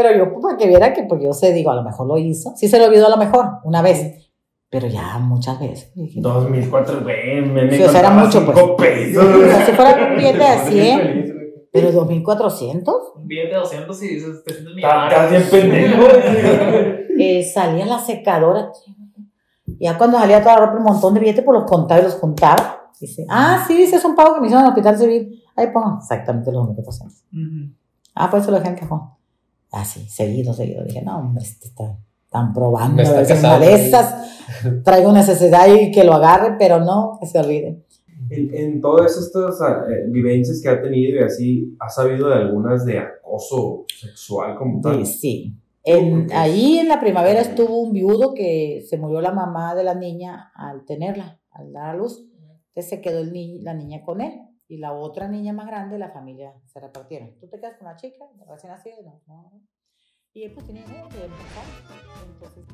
Pero yo, pues, para que viera que, porque yo sé, digo, a lo mejor lo hizo. Sí se lo olvidó a lo mejor, una vez. Pero ya muchas veces. Dije, Dos mil cuatro, güey, me, me Sí, o sea, era mucho, pues. pesos. o sea, si fuera un billete de Bien 100, feliz, güey. pero 2.400, Un billete de 200 y dices, te sientes Estás bien pendejo. eh, salía la secadora. Ya cuando salía toda la ropa, un montón de billetes, pues los contaba y los juntaba. Dice, ah, sí, dice, es un pago que me hicieron en el hospital civil. Ahí pongan exactamente los 2.400. Ujú. Ah, pues eso lo dejé en cajón. Así, seguido, seguido. Dije, no, hombre, este está tan probando. Me está una de esas traigo necesidad y que lo agarre, pero no, que se olvide. En, en todas estas eh, vivencias que ha tenido y así, ¿ha sabido de algunas de acoso sexual como tal? Sí, sí. En, ahí en la primavera estuvo un viudo que se murió la mamá de la niña al tenerla, al dar a luz. Entonces se quedó el ni- la niña con él. Y la otra niña más grande, la familia se repartieron. Tú te quedas con la chica, recién nacida, no, no. Y él pues tenía dinero. Entonces.